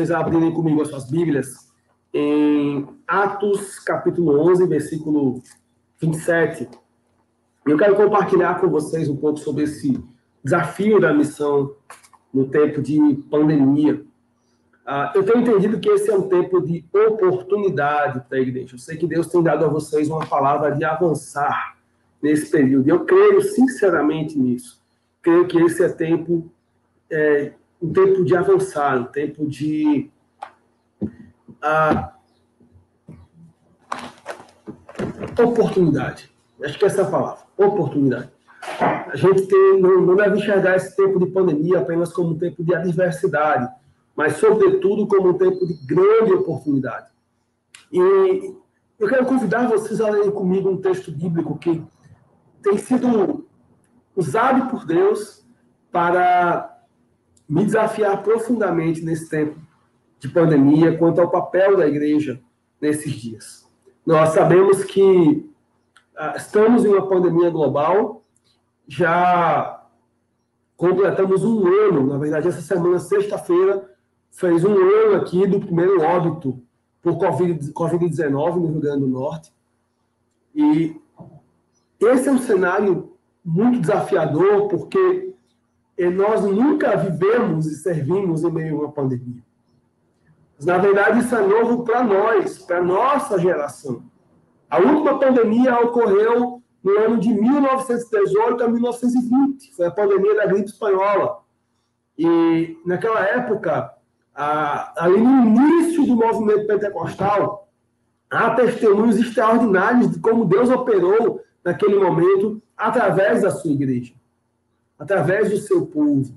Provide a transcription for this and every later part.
vocês abrirem comigo as suas Bíblias em Atos, capítulo 11, versículo 27. Eu quero compartilhar com vocês um pouco sobre esse desafio da missão no tempo de pandemia. Uh, eu tenho entendido que esse é um tempo de oportunidade para a igreja. Eu sei que Deus tem dado a vocês uma palavra de avançar nesse período. Eu creio sinceramente nisso. Creio que esse é tempo, é, um tempo de avançar, um tempo de uh, oportunidade. Acho que essa é a palavra, oportunidade. A gente tem, não, não deve enxergar esse tempo de pandemia apenas como um tempo de adversidade, mas, sobretudo, como um tempo de grande oportunidade. E eu quero convidar vocês a lerem comigo um texto bíblico que tem sido usado por Deus para me desafiar profundamente nesse tempo de pandemia quanto ao papel da igreja nesses dias. Nós sabemos que ah, estamos em uma pandemia global, já completamos um ano, na verdade, essa semana, sexta-feira, fez um ano aqui do primeiro óbito por Covid-19 no Rio Grande do Norte. E esse é um cenário muito desafiador, porque nós nunca vivemos e servimos em meio a uma pandemia. Mas, na verdade, isso é novo para nós, para nossa geração. A última pandemia ocorreu no ano de 1918 a 1920, foi a pandemia da gripe espanhola. E naquela época, ali no início do movimento pentecostal, há testemunhos extraordinários de como Deus operou naquele momento através da sua igreja, através do seu povo.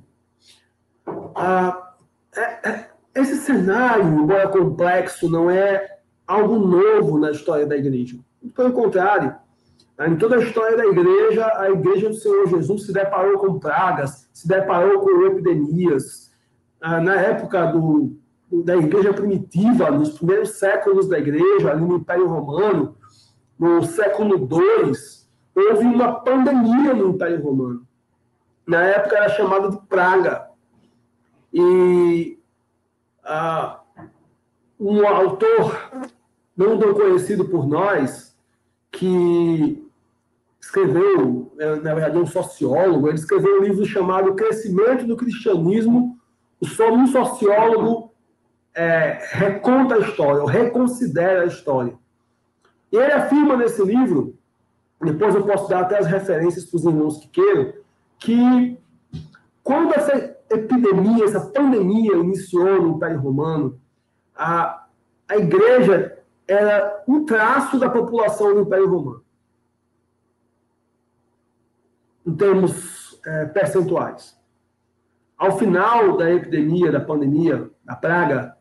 Ah, é, é, esse cenário, embora complexo, não é algo novo na história da igreja. Pelo contrário, em toda a história da igreja, a igreja do Senhor Jesus se deparou com pragas, se deparou com epidemias. Ah, na época do, da igreja primitiva, nos primeiros séculos da igreja, ali no Império Romano, no século II, houve uma pandemia no Império Romano. Na época era chamada de praga. E ah, um autor não tão conhecido por nós, que escreveu, é, na verdade, um sociólogo, ele escreveu um livro chamado Crescimento do Cristianismo. Um sociólogo é, reconta a história, ou reconsidera a história. E ele afirma nesse livro, depois eu posso dar até as referências para os irmãos que queiram, que quando essa epidemia, essa pandemia iniciou no Império Romano, a, a igreja era um traço da população do Império Romano. Em termos é, percentuais. Ao final da epidemia, da pandemia, da praga,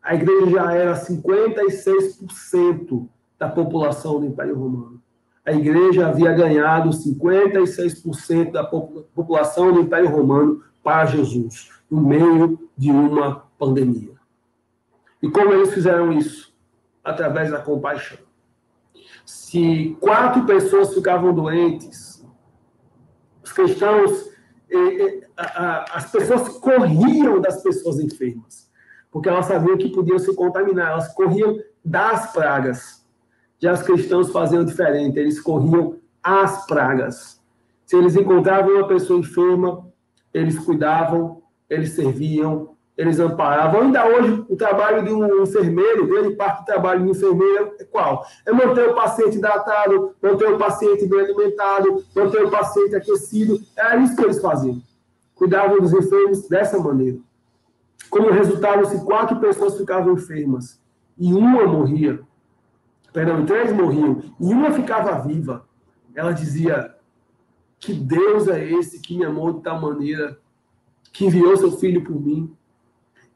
a igreja já era 56% da população do Império Romano. A igreja havia ganhado 56% da população do Império Romano para Jesus, no meio de uma pandemia. E como eles fizeram isso? através da compaixão. Se quatro pessoas ficavam doentes, os cristãos, as pessoas corriam das pessoas enfermas, porque elas sabiam que podiam se contaminar, elas corriam das pragas. Já os cristãos faziam diferente, eles corriam as pragas. Se eles encontravam uma pessoa enferma, eles cuidavam, eles serviam, eles amparavam. Ainda hoje, o trabalho de um enfermeiro, grande parte do trabalho de um enfermeiro é qual? É manter o paciente hidratado, manter o paciente bem alimentado, manter o paciente aquecido. Era isso que eles faziam. Cuidavam dos enfermos dessa maneira. Como resultado, se quatro pessoas ficavam enfermas e uma morria, perdão, três morriam, e uma ficava viva, ela dizia: Que Deus é esse que me amou de tal maneira, que enviou seu filho por mim?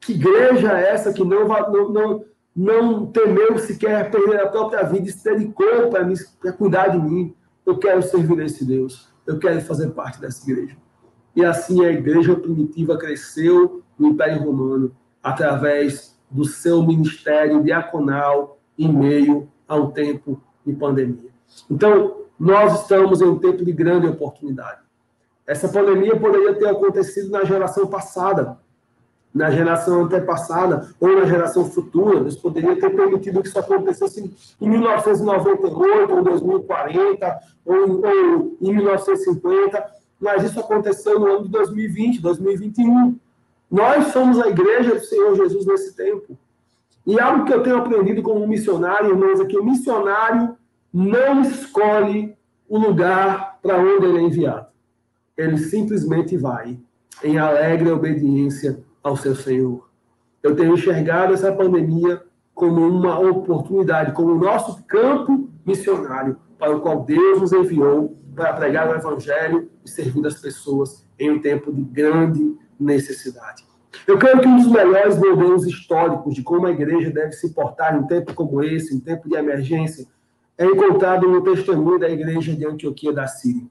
Que igreja é essa que não, não, não, não temeu sequer perder a própria vida e se dedicou para cuidar de mim? Eu quero servir esse Deus. Eu quero fazer parte dessa igreja. E assim a igreja primitiva cresceu no Império Romano através do seu ministério diaconal em meio a um tempo de pandemia. Então, nós estamos em um tempo de grande oportunidade. Essa pandemia poderia ter acontecido na geração passada, na geração antepassada ou na geração futura. Deus poderia ter permitido que isso acontecesse em 1998, ou 2040, ou, ou em 1950, mas isso aconteceu no ano de 2020, 2021. Nós somos a igreja do Senhor Jesus nesse tempo. E algo que eu tenho aprendido como missionário, irmãos, é que o missionário não escolhe o lugar para onde ele é enviado. Ele simplesmente vai em alegre obediência ao seu Senhor. Eu tenho enxergado essa pandemia como uma oportunidade, como o nosso campo missionário para o qual Deus nos enviou para pregar o Evangelho e servir as pessoas em um tempo de grande necessidade. Eu creio que um dos melhores modelos históricos de como a igreja deve se portar em um tempo como esse, em tempo de emergência, é encontrado no testemunho da igreja de Antioquia da Síria.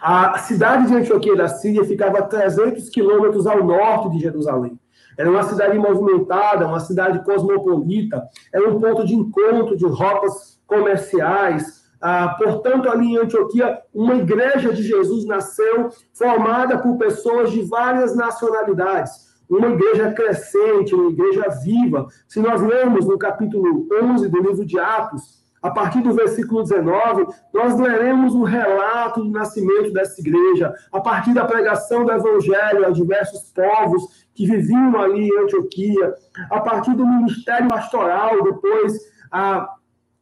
A cidade de Antioquia da Síria ficava a 300 quilômetros ao norte de Jerusalém. Era uma cidade movimentada, uma cidade cosmopolita, era um ponto de encontro de rotas comerciais. Ah, portanto, ali em Antioquia, uma igreja de Jesus nasceu, formada por pessoas de várias nacionalidades. Uma igreja crescente, uma igreja viva. Se nós lermos no capítulo 11 do livro de Atos, a partir do versículo 19, nós leremos o relato do nascimento dessa igreja, a partir da pregação do evangelho a diversos povos que viviam ali em Antioquia, a partir do ministério pastoral, depois a,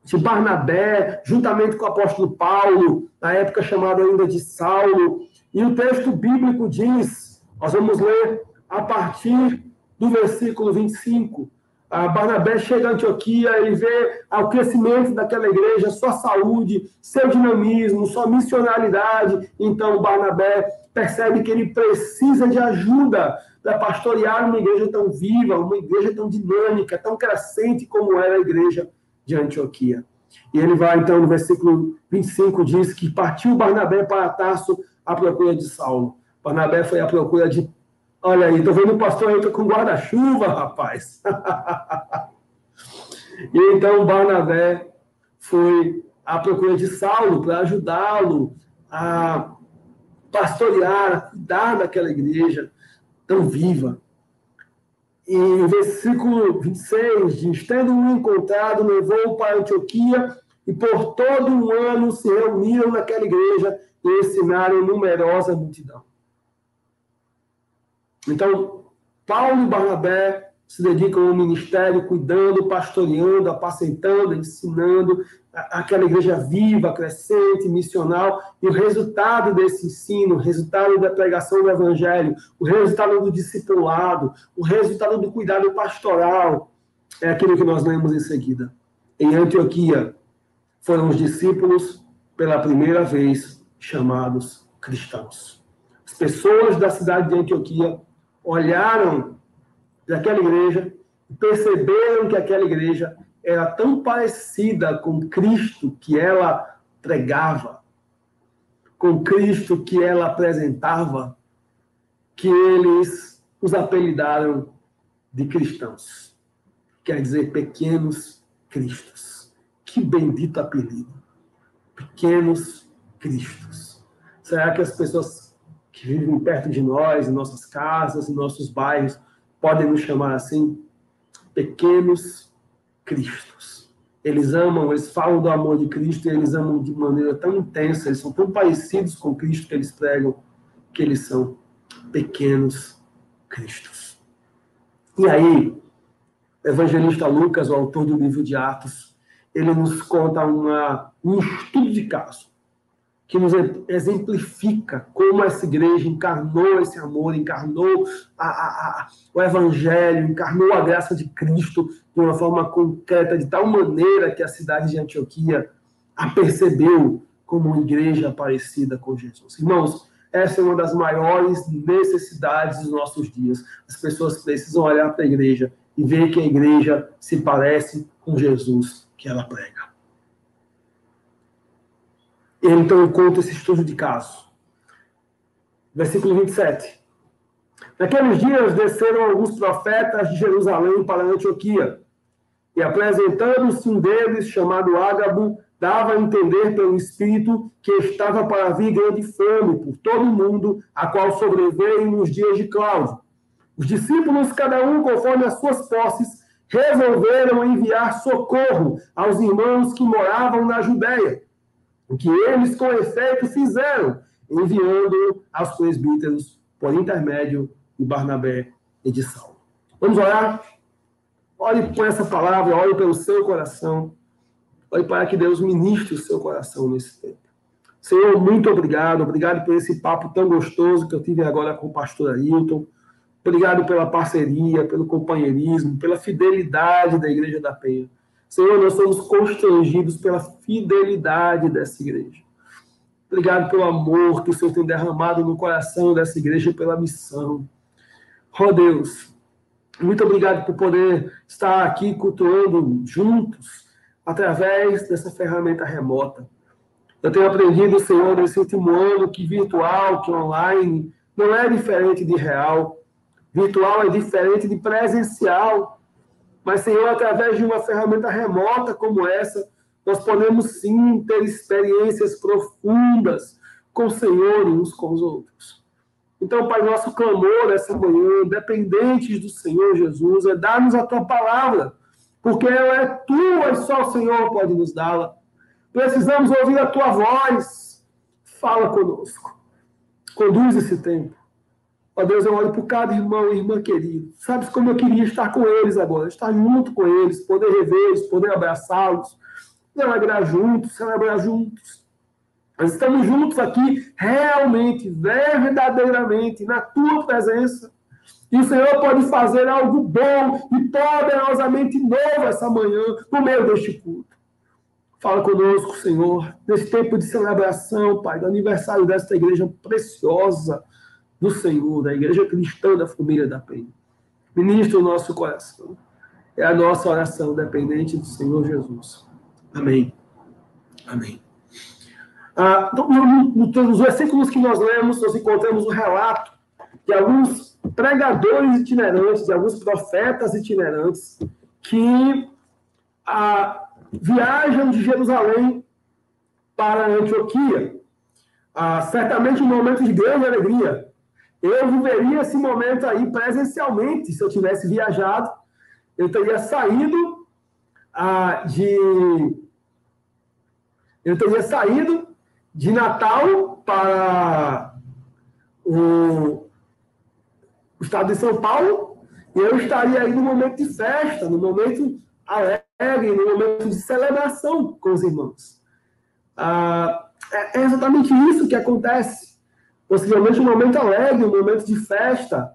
de Barnabé, juntamente com o apóstolo Paulo, na época chamado ainda de Saulo. E o texto bíblico diz, nós vamos ler a partir do versículo 25 a Barnabé chega a Antioquia e vê o crescimento daquela igreja, sua saúde, seu dinamismo, sua missionalidade. Então, Barnabé percebe que ele precisa de ajuda para pastorear uma igreja tão viva, uma igreja tão dinâmica, tão crescente como era a igreja de Antioquia. E ele vai, então, no versículo 25, diz que partiu Barnabé para Tarso à procura de Saulo. Barnabé foi à procura de Olha aí, tô vendo o pastor aí com guarda-chuva, rapaz. e então Barnabé foi à procura de Saulo para ajudá-lo a pastorear, a cuidar daquela igreja tão viva. E o versículo 26 diz: Tendo um encontrado, levou para Antioquia e por todo um ano se reuniram naquela igreja e ensinaram numerosa multidão. Então, Paulo e Barnabé se dedicam ao ministério, cuidando, pastoreando, apacentando, ensinando aquela igreja viva, crescente, missional, e o resultado desse ensino, o resultado da pregação do evangelho, o resultado do discipulado, o resultado do cuidado pastoral, é aquilo que nós lemos em seguida. Em Antioquia, foram os discípulos, pela primeira vez, chamados cristãos. As pessoas da cidade de Antioquia olharam para aquela igreja perceberam que aquela igreja era tão parecida com Cristo que ela pregava, com Cristo que ela apresentava, que eles os apelidaram de cristãos. Quer dizer, pequenos cristos. Que bendito apelido. Pequenos cristos. Será que as pessoas que vivem perto de nós, em nossas casas, em nossos bairros, podem nos chamar assim, pequenos cristos. Eles amam, eles falam do amor de Cristo e eles amam de maneira tão intensa, eles são tão parecidos com Cristo que eles pregam, que eles são pequenos cristos. E aí, o evangelista Lucas, o autor do livro de Atos, ele nos conta uma, um estudo de caso que nos exemplifica como essa igreja encarnou esse amor, encarnou a, a, a, o evangelho, encarnou a graça de Cristo de uma forma concreta, de tal maneira que a cidade de Antioquia a percebeu como uma igreja parecida com Jesus. Irmãos, essa é uma das maiores necessidades dos nossos dias. As pessoas precisam olhar para a igreja e ver que a igreja se parece com Jesus que ela prega. Então conta esse estudo de caso. Versículo 27. Naqueles dias desceram alguns profetas de Jerusalém para Antioquia, e apresentando-se um deles, chamado Ágabo, dava a entender pelo Espírito que estava para vir grande fome por todo o mundo, a qual sobreveio nos dias de Cláudio. Os discípulos, cada um conforme as suas posses, resolveram enviar socorro aos irmãos que moravam na Judéia, o que eles, com efeito, fizeram, enviando aos presbíteros por intermédio de Barnabé e de Saulo. Vamos orar? Olhe por essa palavra, olhe pelo seu coração. Olhe para que Deus ministre o seu coração nesse tempo. Senhor, muito obrigado. Obrigado por esse papo tão gostoso que eu tive agora com o pastor Ailton. Obrigado pela parceria, pelo companheirismo, pela fidelidade da Igreja da Penha. Senhor, nós somos constrangidos pela fidelidade dessa igreja. Obrigado pelo amor que o Senhor tem derramado no coração dessa igreja pela missão. Oh Deus, muito obrigado por poder estar aqui cultuando juntos através dessa ferramenta remota. Eu tenho aprendido, Senhor, nesse último ano que virtual, que online, não é diferente de real. Virtual é diferente de presencial. Mas, Senhor, através de uma ferramenta remota como essa, nós podemos sim ter experiências profundas com o Senhor e uns com os outros. Então, Pai, nosso clamor essa manhã, dependentes do Senhor Jesus, é dar-nos a tua palavra, porque ela é tua e só o Senhor pode nos dá-la. Precisamos ouvir a tua voz. Fala conosco. Conduz esse tempo. Ó Deus, eu olho por cada irmão e irmã querido. Sabes como eu queria estar com eles agora, estar junto com eles, poder revê-los, poder abraçá-los, celebrar juntos, celebrar juntos nós estamos juntos aqui realmente, verdadeiramente, na tua presença. E o Senhor pode fazer algo bom e poderosamente novo essa manhã, no meio deste culto. Fala conosco, Senhor, nesse tempo de celebração, Pai, do aniversário desta igreja preciosa do Senhor, da igreja cristã da família da Penha. Ministra o nosso coração. É a nossa oração dependente do Senhor Jesus. Amém. Amém. Ah, nos versículos que nós lemos, nós encontramos o relato de alguns pregadores itinerantes, de alguns profetas itinerantes, que ah, viajam de Jerusalém para Antioquia. Ah, certamente um momento de grande alegria. Eu viveria esse momento aí presencialmente, se eu tivesse viajado. Eu teria saído ah, de. Eu teria saído de Natal para o, o estado de São Paulo, e eu estaria aí no momento de festa, no momento alegre, no momento de celebração com os irmãos. Ah, é, é exatamente isso que acontece. Possivelmente um momento alegre, um momento de festa.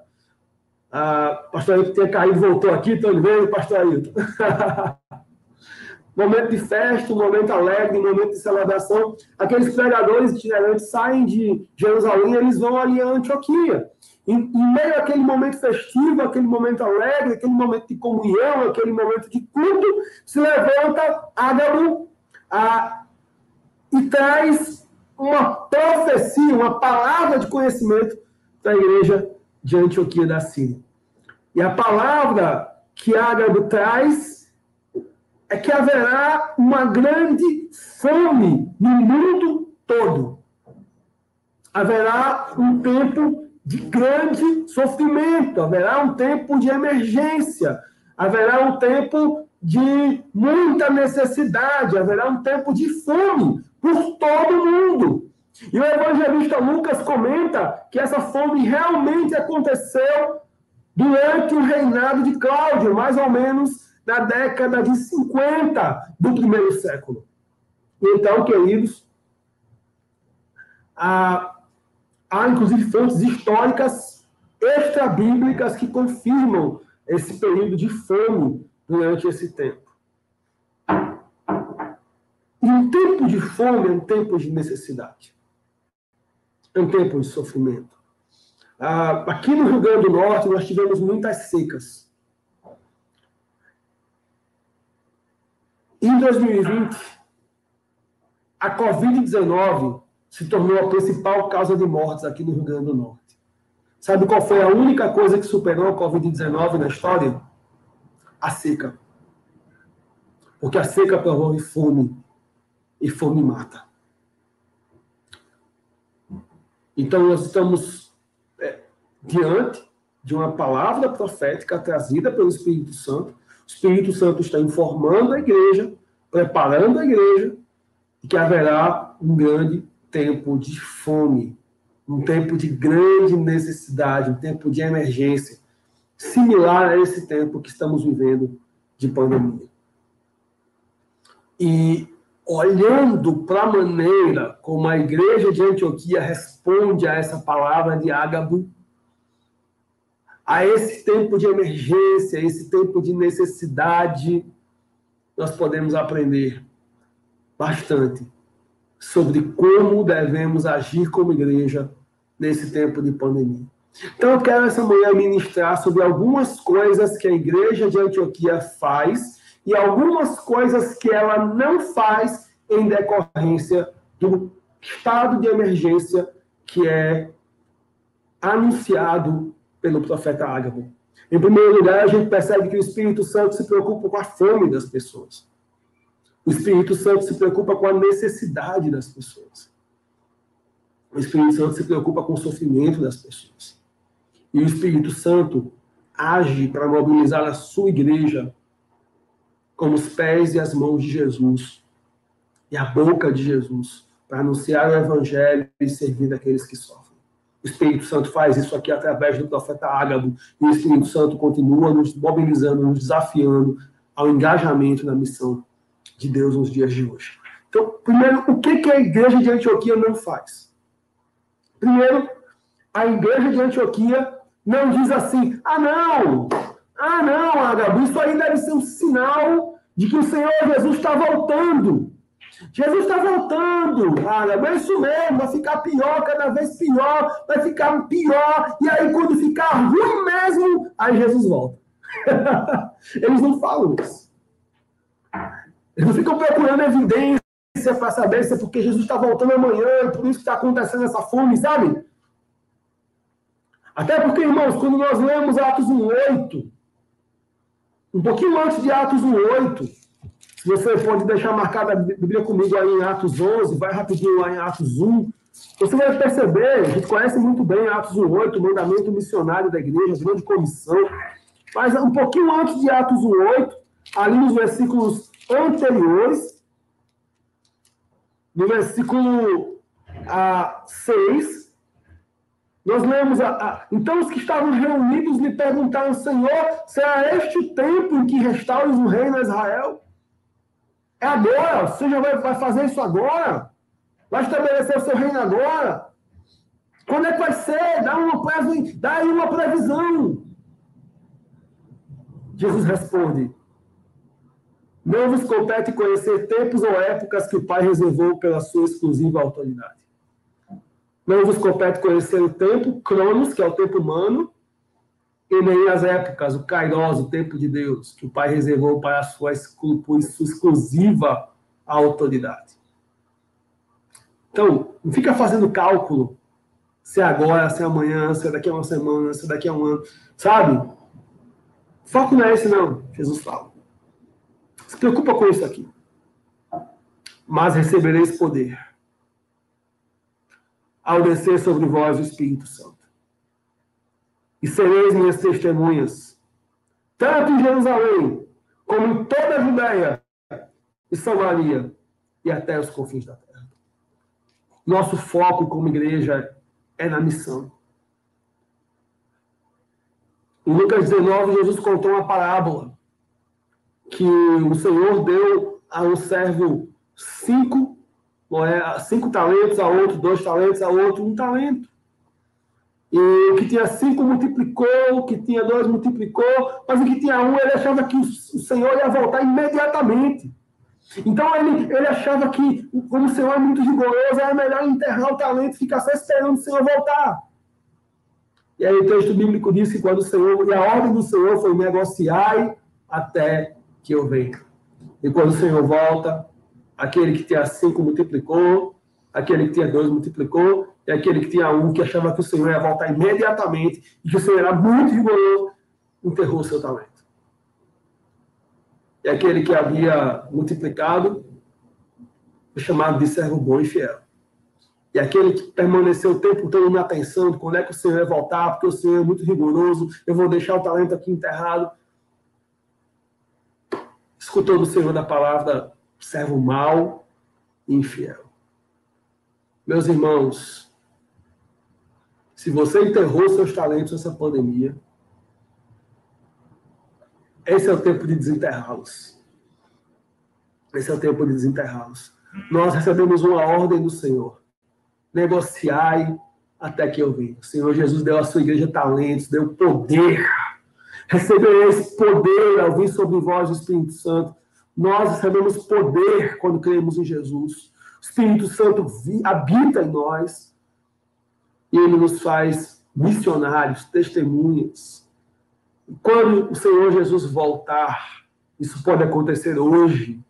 Ah, pastor Ailton tinha caído, voltou aqui, estou vendo, pastor Ailton. momento de festa, um momento alegre, um momento de celebração. Aqueles pregadores itinerantes saem de Jerusalém e eles vão ali a Antioquia. Em, em, meio àquele momento festivo, aquele momento alegre, aquele momento de comunhão, aquele momento de culto, se levanta Ágabo a, e traz uma profecia, uma palavra de conhecimento para a igreja de Antioquia da Síria. E a palavra que Ágabo traz é que haverá uma grande fome no mundo todo. Haverá um tempo de grande sofrimento, haverá um tempo de emergência, haverá um tempo de muita necessidade, haverá um tempo de fome por todo mundo. E o evangelista Lucas comenta que essa fome realmente aconteceu durante o reinado de Cláudio, mais ou menos na década de 50 do primeiro século. Então, queridos, há, há inclusive fontes históricas extra-bíblicas que confirmam esse período de fome durante esse tempo. E um tempo de fome é um tempo de necessidade. É um tempo de sofrimento. Ah, aqui no Rio Grande do Norte, nós tivemos muitas secas. Em 2020, a Covid-19 se tornou a principal causa de mortes aqui no Rio Grande do Norte. Sabe qual foi a única coisa que superou a Covid-19 na história? A seca. Porque a seca promove fome. E fome mata. Então, nós estamos é, diante de uma palavra profética trazida pelo Espírito Santo. O Espírito Santo está informando a igreja, preparando a igreja, que haverá um grande tempo de fome, um tempo de grande necessidade, um tempo de emergência, similar a esse tempo que estamos vivendo de pandemia. E olhando para a maneira como a igreja de Antioquia responde a essa palavra de Ágabo, a esse tempo de emergência, esse tempo de necessidade, nós podemos aprender bastante sobre como devemos agir como igreja nesse tempo de pandemia. Então, eu quero essa manhã ministrar sobre algumas coisas que a igreja de Antioquia faz e algumas coisas que ela não faz em decorrência do estado de emergência que é anunciado pelo profeta Ágabo. Em primeiro lugar, a gente percebe que o Espírito Santo se preocupa com a fome das pessoas. O Espírito Santo se preocupa com a necessidade das pessoas. O Espírito Santo se preocupa com o sofrimento das pessoas. E o Espírito Santo age para mobilizar a sua igreja como os pés e as mãos de Jesus e a boca de Jesus para anunciar o evangelho e servir daqueles que sofrem. O Espírito Santo faz isso aqui através do profeta Ágabo, e o Espírito Santo continua nos mobilizando, nos desafiando ao engajamento na missão de Deus nos dias de hoje. Então, primeiro, o que, que a igreja de Antioquia não faz? Primeiro, a igreja de Antioquia não diz assim: ah, não, ah, não, Agabo, isso aí deve ser um sinal de que o Senhor Jesus está voltando. Jesus está voltando, Agabo, é isso mesmo, vai ficar pior, cada vez pior, vai ficar pior, e aí quando ficar ruim mesmo, aí Jesus volta. Eles não falam isso. Eles não ficam procurando evidência para saber se é porque Jesus está voltando amanhã e por isso está acontecendo essa fome, sabe? Até porque, irmãos, quando nós lemos Atos 1,8, um pouquinho antes de Atos 1,8, se você pode deixar marcada a Bíblia comigo aí em Atos 11, vai rapidinho lá em Atos 1, você vai perceber, a gente conhece muito bem Atos 1,8, o mandamento missionário da igreja, grande comissão, mas um pouquinho antes de Atos 1,8, ali nos versículos anteriores, no versículo a, 6, nós lemos, a, a, então os que estavam reunidos lhe perguntaram, Senhor, será este o tempo em que restaures o reino a Israel? É agora, você já vai, vai fazer isso agora? Vai estabelecer o seu reino agora? Quando é que vai ser? Dá, uma, dá aí uma previsão. Jesus responde, não vos compete conhecer tempos ou épocas que o Pai reservou pela sua exclusiva autoridade. Não vos compete conhecer o tempo, Cronos, que é o tempo humano, e nem as épocas, o Kairos, o tempo de Deus, que o Pai reservou para a sua, sua exclusiva autoridade. Então, não fica fazendo cálculo se é agora, se é amanhã, se é daqui a uma semana, se é daqui a um ano, sabe? Foco não é esse, não, Jesus fala. Se preocupa com isso aqui. Mas recebereis poder ao descer sobre vós o Espírito Santo. E sereis minhas testemunhas, tanto em Jerusalém, como em toda a Judéia e Samaria e até os confins da terra. Nosso foco como igreja é na missão. Em Lucas 19, Jesus contou uma parábola que o Senhor deu a um servo cinco, cinco talentos, a outro dois talentos, a outro um talento. E o que tinha cinco multiplicou, o que tinha dois multiplicou, mas o que tinha um, ele achava que o Senhor ia voltar imediatamente. Então ele, ele achava que, como o Senhor é muito rigoroso, era melhor enterrar o talento e ficar só esperando o Senhor voltar. E aí o texto bíblico diz que quando o Senhor, e a ordem do Senhor foi negociar até que eu venha. E quando o Senhor volta, aquele que tinha cinco multiplicou, aquele que tinha dois multiplicou, e aquele que tinha um que achava que o Senhor ia voltar imediatamente e que o Senhor era muito rigoroso, enterrou o seu talento. E aquele que havia multiplicado foi chamado de servo bom e fiel. E aquele que permaneceu o tempo todo na atenção quando é que o Senhor vai voltar, porque o Senhor é muito rigoroso, eu vou deixar o talento aqui enterrado. Escutou do Senhor da palavra, servo mau e infiel. Meus irmãos, se você enterrou seus talentos nessa pandemia, esse é o tempo de desenterrá-los. Esse é o tempo de desenterrá-los. Nós recebemos uma ordem do Senhor negociai até que eu venha. O Senhor Jesus deu à sua igreja talentos, deu poder. Receber esse poder ao vir sobre vós o Espírito Santo. Nós recebemos poder quando cremos em Jesus. O Espírito Santo habita em nós e ele nos faz missionários, testemunhas. quando o Senhor Jesus voltar, isso pode acontecer hoje,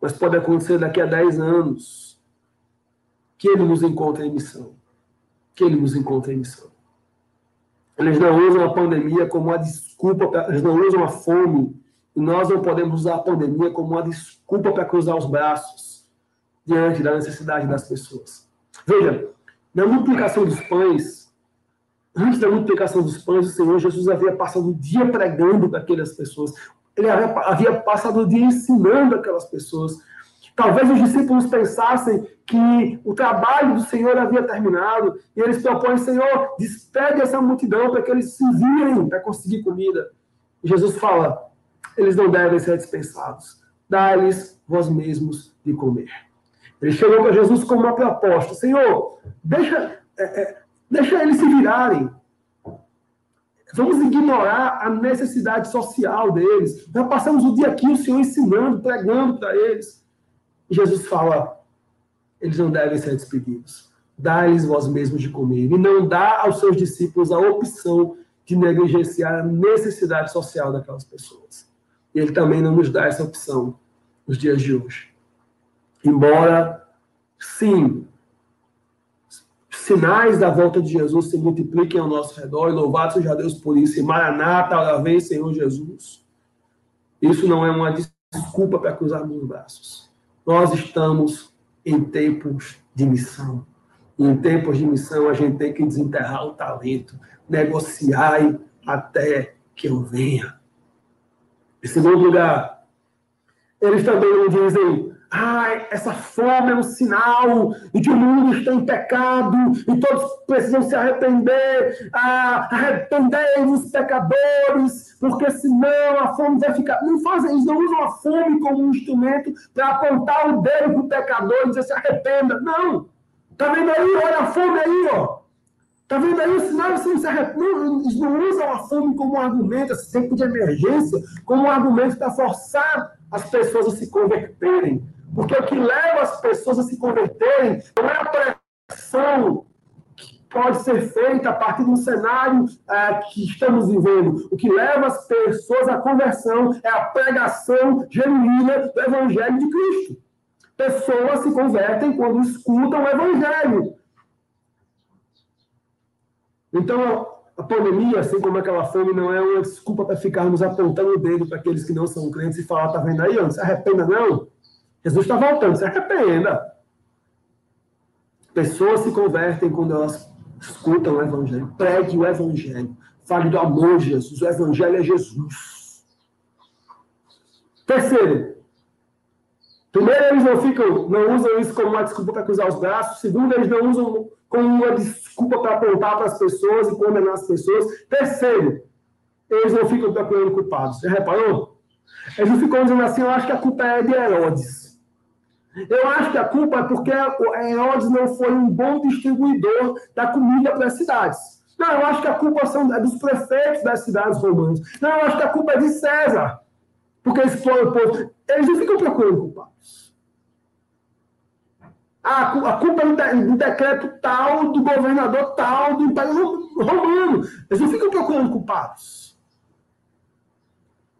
mas pode acontecer daqui a 10 anos que ele nos encontre em missão. Que ele nos encontre em missão. Eles não usam a pandemia como uma desculpa, eles não usam a fome, e nós não podemos usar a pandemia como uma desculpa para cruzar os braços diante da necessidade das pessoas. Veja, na multiplicação dos pães, antes da multiplicação dos pães, o Senhor Jesus havia passado o dia pregando para aquelas pessoas. Ele havia, passado o dia ensinando aquelas pessoas. Talvez os discípulos pensassem que o trabalho do Senhor havia terminado e eles propõem, Senhor, despede essa multidão para que eles se virem para conseguir comida. E Jesus fala, eles não devem ser dispensados. Dá-lhes vós mesmos de comer. Ele chegou para Jesus com uma proposta, Senhor, deixa, é, é, deixa eles se virarem. Vamos ignorar a necessidade social deles. Já passamos o dia aqui, o Senhor ensinando, pregando para eles. Jesus fala: eles não devem ser despedidos. Dá-lhes vós mesmos de comer. E não dá aos seus discípulos a opção de negligenciar a necessidade social daquelas pessoas. E ele também não nos dá essa opção nos dias de hoje. Embora, sim, sinais da volta de Jesus se multipliquem ao nosso redor, e louvado seja Deus por isso, e Maranata, ora vem, Senhor Jesus. Isso não é uma desculpa para cruzarmos os braços. Nós estamos em tempos de missão. E em tempos de missão, a gente tem que desenterrar o talento, negociar até que eu venha. Em segundo lugar, eles também dizem Ai, essa fome é um sinal de que o mundo está em pecado e todos precisam se arrepender. Ah, Arrependei-vos, pecadores, porque senão a fome vai ficar. Não fazem, eles não usam a fome como um instrumento para apontar o dedo para o pecador e dizer se arrependa. Não. Tá vendo aí? Olha a fome aí, ó. Tá vendo aí o sinal? Assim, eles não usam a fome como um argumento, esse tempo de emergência, como um argumento para forçar as pessoas a se converterem. Porque o que leva as pessoas a se converterem não é a pressão que pode ser feita a partir um cenário é, que estamos vivendo. O que leva as pessoas à conversão é a pregação genuína do Evangelho de Cristo. Pessoas se convertem quando escutam o Evangelho. Então, a pandemia, assim como aquela fome, não é uma desculpa para ficarmos apontando o dedo para aqueles que não são crentes e falar, tá vendo aí, não se arrependa não. Jesus está voltando, se arrependa. Pessoas se convertem quando elas escutam o Evangelho. Pregue o Evangelho. Fale do amor de Jesus. O Evangelho é Jesus. Terceiro, primeiro, eles não ficam, não usam isso como uma desculpa para cruzar os braços. Segundo, eles não usam como uma desculpa para apontar para as pessoas e condenar as pessoas. Terceiro, eles não ficam procurando culpados. Você reparou? Eles não ficam dizendo assim, eu acho que a culpa é de Herodes. Eu acho que a culpa é porque Herodes não foi um bom distribuidor da comida para as cidades. Não, eu acho que a culpa são, é dos prefeitos das cidades romanas. Não, eu acho que a culpa é de César, porque explora o povo. Eles não ficam procurando culpados. A, culpa é do, decreto tal, do governador tal, do Império Romano. Eles não ficam procurando culpados.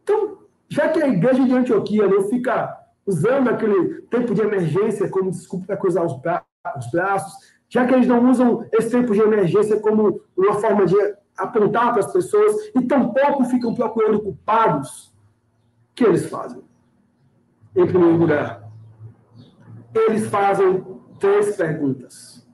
Então, já que a igreja de Antioquia não fica usando aquele tempo de emergência como desculpa para cruzar os, bra os braços, já que eles não usam esse tempo de emergência como uma forma de apontar para as pessoas e tampouco ficam procurando culpados, o que eles fazem? Em primeiro lugar, eles fazem três perguntas.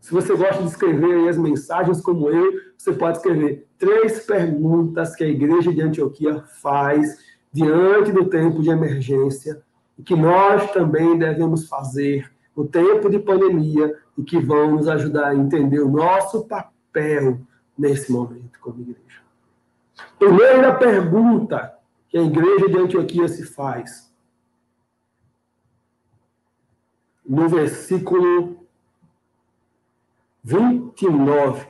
Se você gosta de escrever as mensagens como eu, você pode escrever três perguntas que a igreja de Antioquia faz diante do tempo de emergência e que nós também devemos fazer no tempo de pandemia e que vão nos ajudar a entender o nosso papel nesse momento como igreja. Primeira pergunta que a igreja de Antioquia se faz. No versículo 29.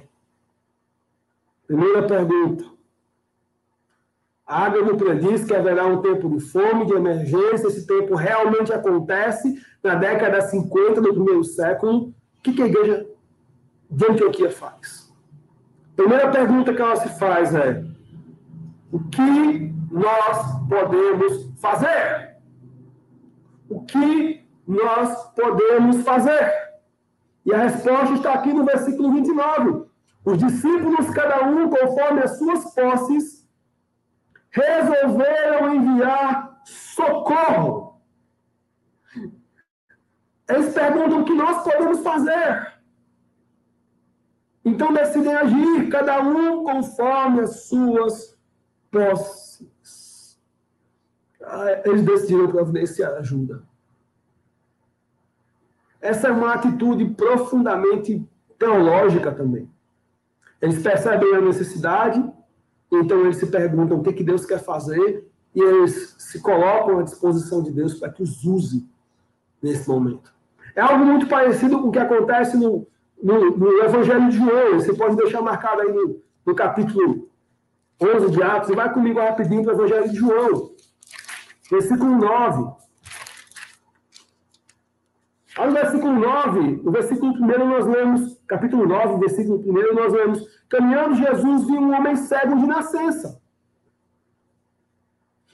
Primeira pergunta. Ágamo prediz que haverá um tempo de fome, de emergência. Esse tempo realmente acontece na década 50 do primeiro século. O que, a igreja de Antioquia faz? Primeira pergunta que ela se faz é: o que nós podemos fazer? O que nós podemos fazer? E a resposta está aqui no versículo 29. Os discípulos, cada um conforme as suas posses, resolveram enviar socorro. Eles perguntam o que nós podemos fazer. Então decidem agir, cada um conforme as suas posses. Ah, eles decidiram providenciar ajuda. Essa é uma atitude profundamente teológica também. Eles percebem a necessidade, então eles se perguntam o que, que Deus quer fazer, e eles se colocam à disposição de Deus para que os use nesse momento. É algo muito parecido com o que acontece no, no, no Evangelho de João. Você pode deixar marcado aí no, no capítulo 11 de Atos, vai comigo rapidinho para o Evangelho de João, versículo 9. Aí no versículo 9, no versículo 1 nós lemos, capítulo 9, versículo 1, nós lemos, caminhando Jesus viu um homem cego de nascença.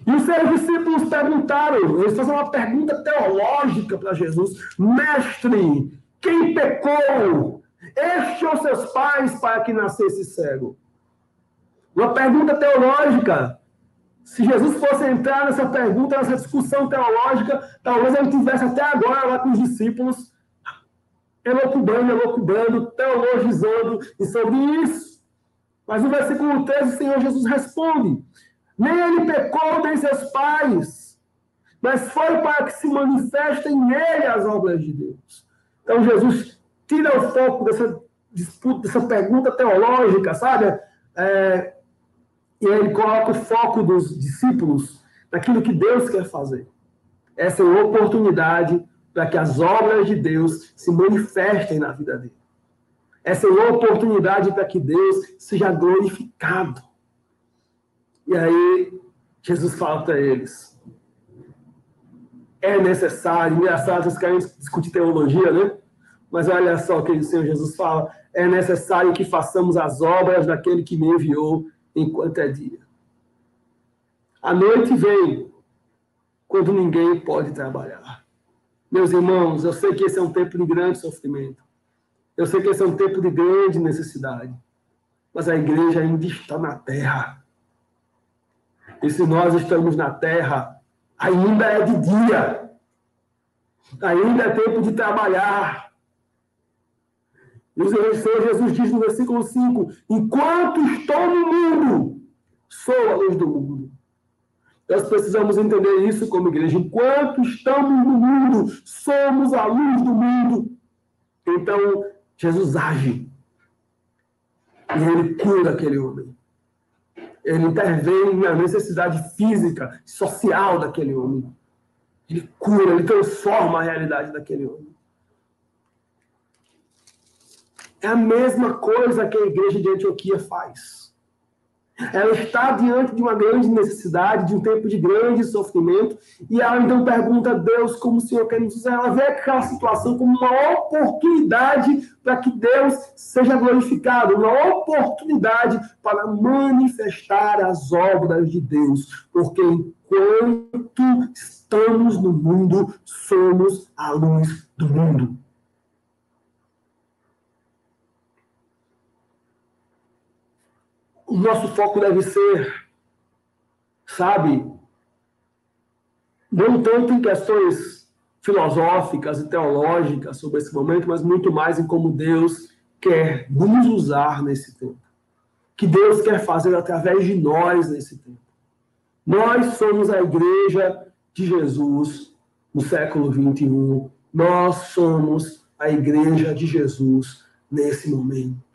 E os seus discípulos perguntaram, eles fizeram uma pergunta teológica para Jesus, mestre, quem pecou? Este ou seus pais para que nascesse cego? Uma pergunta teológica. Se Jesus fosse entrar nessa pergunta, nessa discussão teológica, talvez ele tivesse até agora lá com os discípulos, elocubrando, elocubrando, teologizando e sobre isso. Mas no versículo 13, o Senhor Jesus responde: Nem ele pecou, nem seus pais, mas foi para que se manifestem nele as obras de Deus. Então Jesus tira o foco dessa disputa, dessa pergunta teológica, sabe? É, e ele coloca o foco dos discípulos naquilo que Deus quer fazer. Essa é uma oportunidade para que as obras de Deus se manifestem na vida dele. Essa é uma oportunidade para que Deus seja glorificado. E aí, Jesus fala para eles: é necessário, engraçado, vocês querem discutir teologia, né? Mas olha só o que o Senhor Jesus fala: é necessário que façamos as obras daquele que me enviou enquanto é dia. A noite vem quando ninguém pode trabalhar. Meus irmãos, eu sei que esse é um tempo de grande sofrimento. Eu sei que esse é um tempo de grande necessidade. Mas a igreja ainda está na terra. E se nós estamos na terra, ainda é de dia. Ainda é tempo de trabalhar. O Senhor Jesus diz no versículo 5: Enquanto estou no mundo, sou a luz do mundo. Nós precisamos entender isso como igreja. Enquanto estamos no mundo, somos a luz do mundo. Então, Jesus age. E ele cura aquele homem. Ele intervém na necessidade física, social daquele homem. Ele cura, ele transforma a realidade daquele homem. É a mesma coisa que a igreja de Antioquia faz. Ela está diante de uma grande necessidade, de um tempo de grande sofrimento, e ela então pergunta a Deus como o Senhor quer nos usar. Ela vê aquela situação como uma oportunidade para que Deus seja glorificado, uma oportunidade para manifestar as obras de Deus, porque enquanto estamos no mundo, somos a luz do mundo. O nosso foco deve ser, sabe, não tanto em questões filosóficas e teológicas sobre esse momento, mas muito mais em como Deus quer nos usar nesse tempo. Que Deus quer fazer através de nós nesse tempo. Nós somos a igreja de Jesus no século 21. Nós somos a igreja de Jesus nesse momento.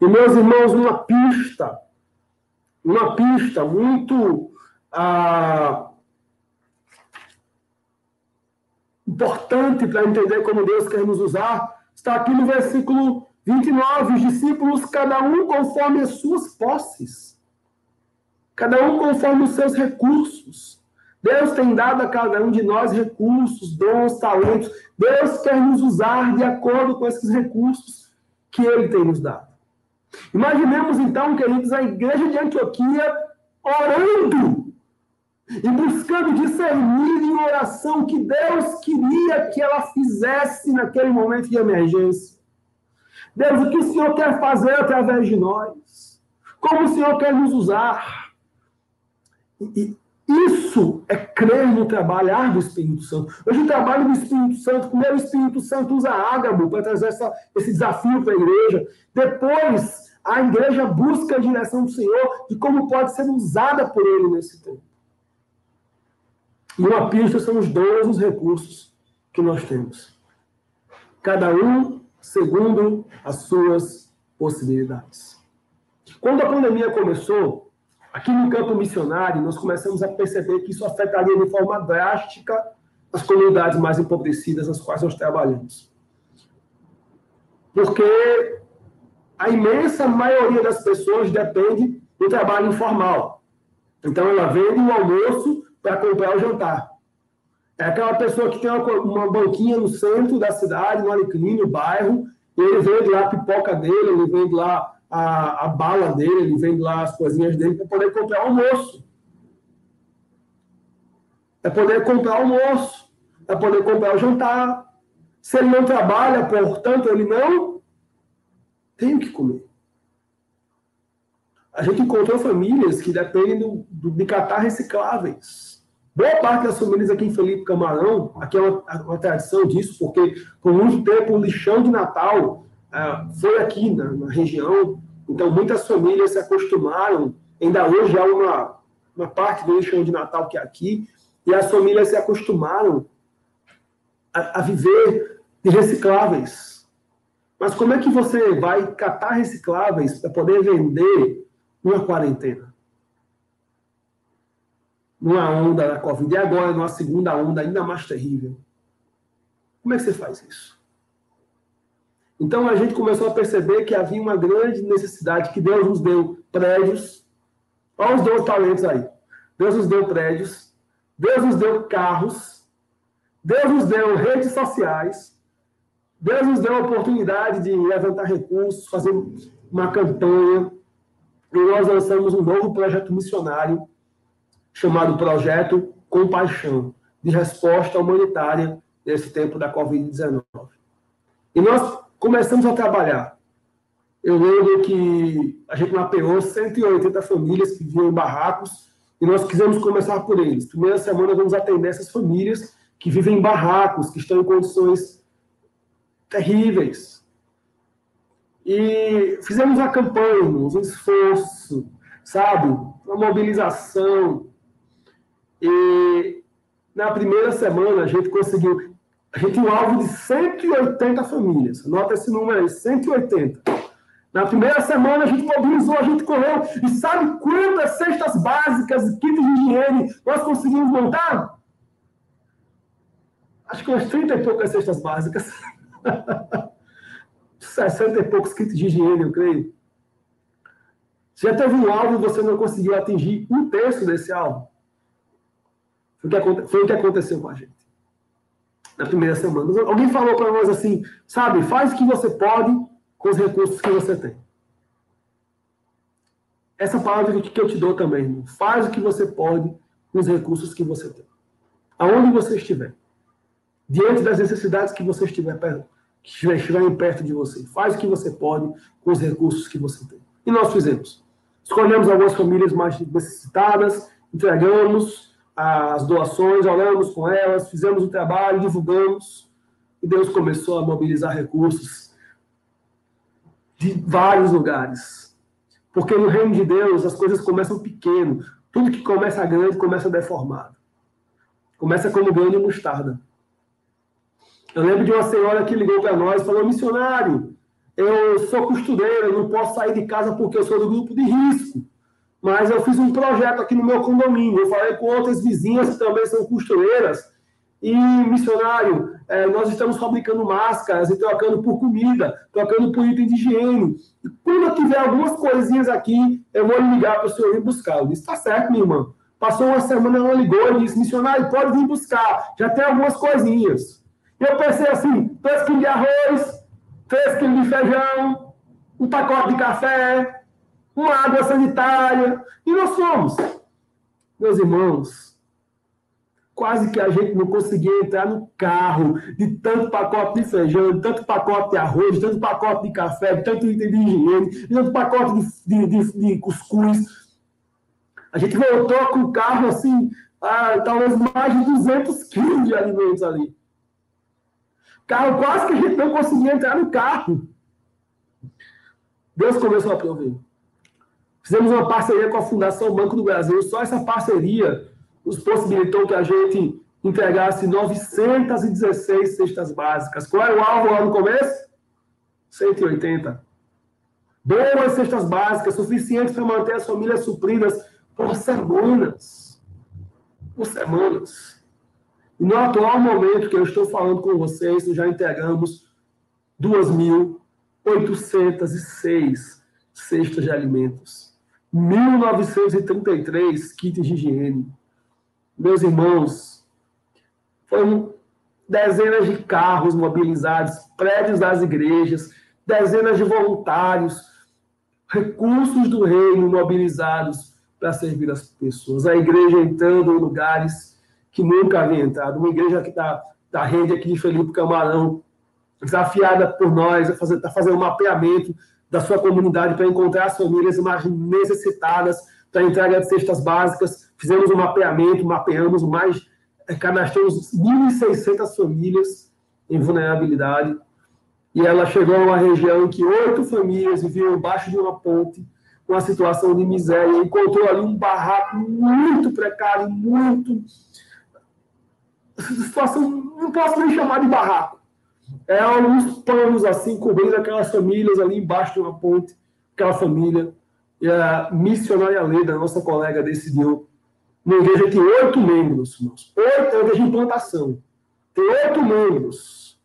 E, meus irmãos, uma pista, uma pista muito ah, importante para entender como Deus quer nos usar, está aqui no versículo 29. Os discípulos, cada um conforme as suas posses, cada um conforme os seus recursos. Deus tem dado a cada um de nós recursos, dons, talentos. Deus quer nos usar de acordo com esses recursos que Ele tem nos dado. Imaginemos então, queridos, a igreja de Antioquia orando e buscando discernir em oração que Deus queria que ela fizesse naquele momento de emergência. Deus, o que o Senhor quer fazer através de nós? Como o Senhor quer nos usar? E isso é crer no trabalhar do Espírito Santo. Hoje o trabalho do Espírito Santo, primeiro o Espírito Santo usa ágamo para trazer essa, esse desafio para a igreja. Depois, a igreja busca a direção do Senhor de como pode ser usada por Ele nesse tempo. E uma pista são os dons, os recursos que nós temos. Cada um segundo as suas possibilidades. Quando a pandemia começou, aqui no campo missionário, nós começamos a perceber que isso afetaria de forma drástica as comunidades mais empobrecidas nas quais nós trabalhamos. Porque a imensa maioria das pessoas depende do trabalho informal. Então, ela vende o almoço para comprar o jantar. É aquela pessoa que tem uma, uma banquinha no centro da cidade, no Alecrim, no bairro, e ele vende lá a pipoca dele, ele vende lá a, a bala dele, ele vende lá as coisinhas dele para poder comprar almoço. É poder comprar almoço, é poder comprar o jantar. Se ele não trabalha, portanto, ele não tem o que comer. A gente encontrou famílias que dependem do, do, de catar recicláveis Boa parte das famílias aqui em Felipe Camarão, aqui é uma, uma tradição disso, porque por muito tempo o lixão de Natal foi aqui na, na, região, então muitas famílias se acostumaram, ainda hoje há uma, uma parte do lixão de Natal que é aqui, e as famílias se acostumaram a, a viver de recicláveis. Mas como é que você vai catar recicláveis para poder vender numa quarentena? numa onda da Covid, e agora numa segunda onda ainda mais terrível. Como é que você faz isso? Então a gente começou a perceber que havia uma grande necessidade, que Deus nos deu prédios. Olha os dois talentos aí. Deus nos deu prédios, Deus nos deu carros, Deus nos deu redes sociais, Deus nos deu a oportunidade de levantar recursos, fazer uma campanha. E nós lançamos um novo projeto missionário chamado Projeto Compaixão, de resposta humanitária nesse tempo da Covid-19. E nós começamos a trabalhar. Eu lembro que a gente mapeou 180 famílias que viviam em barracos e nós quisemos começar por eles. Primeira semana vamos atender essas famílias que vivem em barracos, que estão em condições terríveis. E fizemos uma campanha, um esforço, sabe? Uma mobilização, e na primeira semana a gente conseguiu. A gente tinha um alvo de 180 famílias. Anota esse número aí, 180. Na primeira semana a gente mobilizou, a gente correu. E sabe quantas cestas básicas e kits de higiene nós conseguimos montar? Acho que umas 30 e poucas cestas básicas. 60 e poucos kits de higiene, eu creio. Já teve um alvo e você não conseguiu atingir um terço desse alvo? Foi o que aconteceu com a gente. Na primeira semana. Alguém falou para nós assim, sabe, faz o que você pode com os recursos que você tem. Essa palavra que eu te dou também, irmão. Faz o que você pode com os recursos que você tem. Aonde você estiver. Diante das necessidades que você estiver perto, que estiverem perto de você. Faz o que você pode com os recursos que você tem. E nós fizemos. Escolhemos algumas famílias mais necessitadas, entregamos, as doações, olhamos com elas, fizemos o trabalho, divulgamos, e Deus começou a mobilizar recursos de vários lugares. Porque no reino de Deus as coisas começam pequeno. Tudo que começa grande começa deformado. Começa como grão de mostarda. Eu lembro de uma senhora que ligou para nós e falou: missionário, eu sou costureira, não posso sair de casa porque eu sou do grupo de risco. Mas eu fiz um projeto aqui no meu condomínio. Eu falei com outras vizinhas que também são costureiras. E, missionário, é, nós estamos fabricando máscaras e trocando por comida, trocando por item de higiene. E quando eu tiver algumas coisinhas aqui, eu vou ligar para o senhor ir buscar. Eu disse: está certo, minha irmã. Passou uma semana, ela ligou e disse: missionário, pode vir buscar. Já tem algumas coisinhas. E eu pensei assim: 3 quilos de arroz, 3 quilos de feijão, um pacote de café, uma água sanitária. E nós fomos. Meus irmãos, quase que a gente não conseguia entrar no carro de tanto pacote de feijão, de tanto pacote de arroz, de tanto pacote de café, de tanto item de higiene, de tanto pacote de, de, de, de cuscuz. A gente voltou com o carro assim, talvez mais de 200 quilos de alimentos ali. Carro quase que a gente não conseguia entrar no carro. Deus começou a prover. Fizemos uma parceria com a Fundação Banco do Brasil. Só essa parceria nos possibilitou que a gente entregasse 916 cestas básicas. Qual é o alvo lá no começo? 180. Boas cestas básicas, suficientes para manter as famílias supridas por semanas. Por semanas. E no atual momento que eu estou falando com vocês, nós já entregamos 2.806 cestas de alimentos, 1.933 kits de higiene. Meus irmãos, foram dezenas de carros mobilizados, prédios das igrejas, dezenas de voluntários, recursos do reino mobilizados para servir as pessoas. A igreja entrando em lugares que nunca havia entrado. Uma igreja que está da rede aqui de Felipe Camarão, desafiada por nós a fazer um mapeamento da sua comunidade para encontrar as famílias mais necessitadas para entrega de cestas básicas. Fizemos um mapeamento, mapeamos mais, é, cadastramos 1.600 famílias em vulnerabilidade. E ela chegou a uma região em que oito famílias viviam embaixo de uma ponte, uma situação de miséria, encontrou ali um barraco muito precário, muito situação, não posso nem chamar de barraco. É alguns panos assim, cobrindo aquelas famílias ali embaixo de uma ponte, aquela família. E a missionária Leda, nossa colega, decidiu. Uma igreja tem oito membros, irmãos. Oito, é de implantação. Tem oito membros.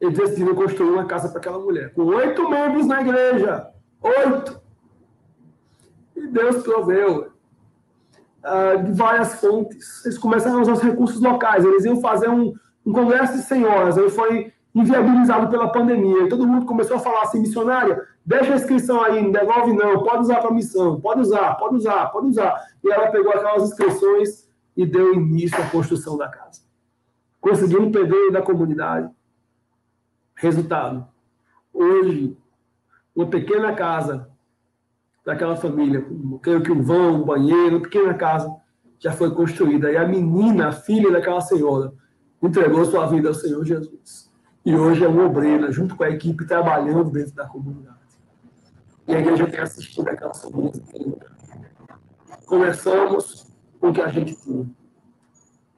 Eles decidiram construir uma casa para aquela mulher. Com oito membros na igreja. Oito. E Deus proveu uh, de várias fontes. Eles começaram a usar os recursos locais. Eles iam fazer um, um congresso de senhoras. Ele foi inviabilizado pela pandemia. Todo mundo começou a falar assim, missionária, deixa a inscrição aí, não devolve não, pode usar para missão, pode usar, pode usar, pode usar. E ela pegou aquelas inscrições e deu início à construção da casa. Conseguiu um pedreiro da comunidade. Resultado. Hoje, uma pequena casa daquela família. Creio que um vão, um banheiro, uma pequena casa já foi construída. E a menina, a filha daquela senhora, entregou sua vida ao Senhor Jesus. E hoje é uma obreira, junto com a equipe, trabalhando dentro da comunidade. E a igreja tem assistido aquelas famílias Começamos com o que a gente tinha.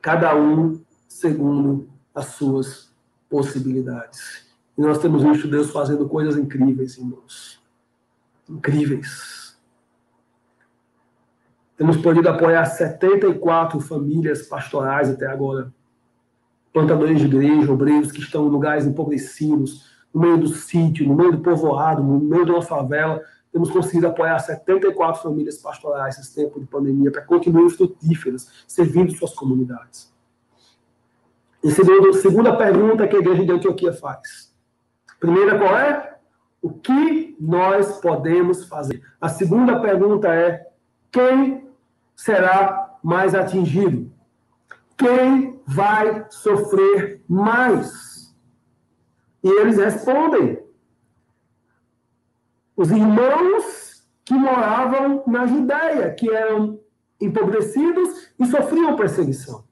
Cada um segundo as suas possibilidades. E nós temos visto Deus fazendo coisas incríveis, irmãos. Incríveis temos podido apoiar 74 famílias pastorais até agora. Plantadores de igreja, obreiros que estão em lugares empobrecidos, no meio do sítio, no meio do povoado, no meio de uma favela. Temos conseguido apoiar 74 famílias pastorais nesse tempo de pandemia para continuarem frutíferas, servindo suas comunidades. E segundo, segunda pergunta que a igreja de Antioquia faz. Primeira qual é? O que nós podemos fazer? A segunda pergunta é: quem será mais atingido? Quem vai sofrer mais? E eles respondem: os irmãos que moravam na Judéia, que eram empobrecidos e sofriam perseguição.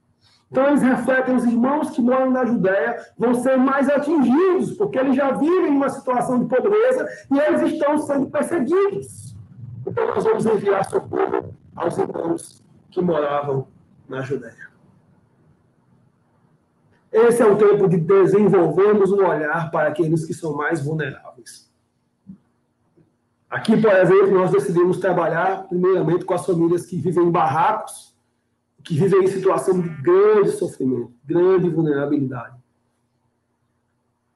Então, eles refletem os irmãos que moram na Judéia vão ser mais atingidos, porque eles já vivem uma situação de pobreza e eles estão sendo perseguidos. Então, nós vamos enviar socorro aos irmãos que moravam na Judéia. Esse é o tempo de desenvolvermos um olhar para aqueles que são mais vulneráveis. Aqui, por exemplo, nós decidimos trabalhar primeiramente com as famílias que vivem em barracos, que vivem em situação de grande sofrimento, grande vulnerabilidade.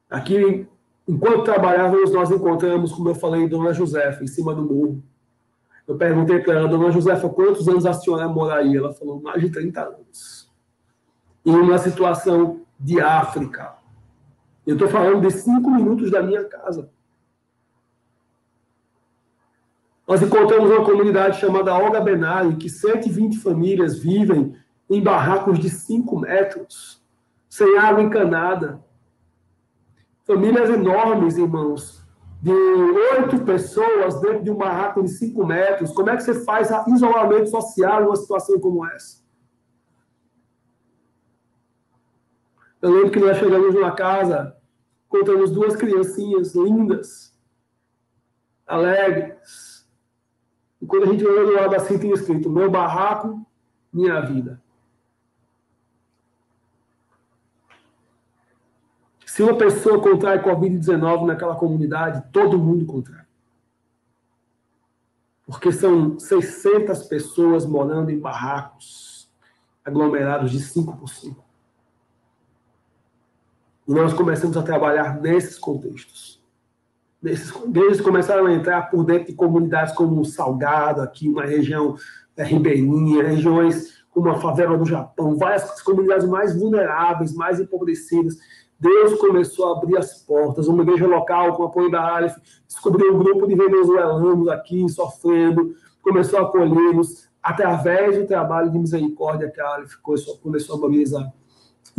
Aqui, enquanto trabalhávamos, nós encontramos, como eu falei, Dona Josefa, em cima do morro. Eu perguntei para ela, Dona Josefa, quantos anos a senhora moraria? Ela falou, mais de 30 anos. Em uma situação de África. Eu estou falando de cinco minutos da minha casa. Nós encontramos uma comunidade chamada Olga Benari, que 120 famílias vivem em barracos de 5 metros, sem água encanada. Famílias enormes, irmãos, de oito pessoas dentro de um barraco de 5 metros. Como é que você faz isolamento social em uma situação como essa? Eu lembro que nós chegamos numa casa, encontramos duas criancinhas lindas, alegres, e quando a gente olha do lado assim, tem escrito: Meu barraco, minha vida. Se uma pessoa contrai Covid-19 naquela comunidade, todo mundo contrai. Porque são 600 pessoas morando em barracos aglomerados de 5 por 5. E nós começamos a trabalhar nesses contextos desses deles começaram a entrar por dentro de comunidades como Salgado, aqui, uma região é, ribeirinha, regiões como a favela do Japão, várias comunidades mais vulneráveis, mais empobrecidas. Deus começou a abrir as portas. Uma igreja local, com apoio da Aleph, descobriu um grupo de venezuelanos aqui sofrendo, começou a acolhê-los através do trabalho de misericórdia que a Aleph começou a mobilizar.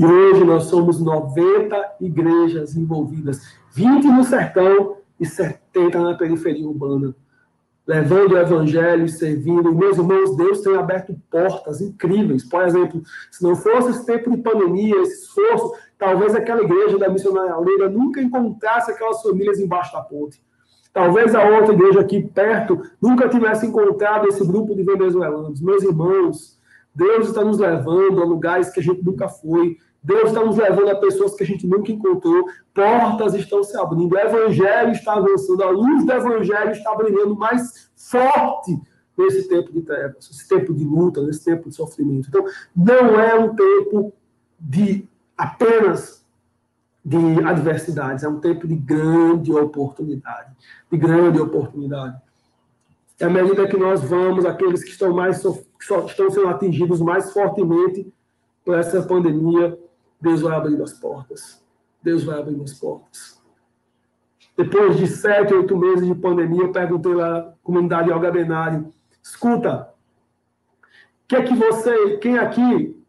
E hoje nós somos 90 igrejas envolvidas, 20 no sertão e 70 na periferia urbana, levando o evangelho e servindo. E, meus irmãos, Deus tem aberto portas incríveis. Por exemplo, se não fosse esse tempo de pandemia, esse esforço, talvez aquela igreja da missionária Leira nunca encontrasse aquelas famílias embaixo da ponte. Talvez a outra igreja aqui perto nunca tivesse encontrado esse grupo de venezuelanos. Meus irmãos, Deus está nos levando a lugares que a gente nunca foi. Deus está nos levando a pessoas que a gente nunca encontrou, portas estão se abrindo, o evangelho está avançando, a luz do evangelho está brilhando mais forte nesse tempo de trevas, nesse tempo de luta, nesse tempo de sofrimento. Então, não é um tempo de apenas de adversidades, é um tempo de grande oportunidade, de grande oportunidade. E à medida que nós vamos, aqueles que estão mais que estão sendo atingidos mais fortemente por essa pandemia, Deus vai abrir as portas. Deus vai abrir as portas. Depois de sete, oito meses de pandemia, eu perguntei lá na comunidade Olga Benário, escuta, que é que você, quem aqui,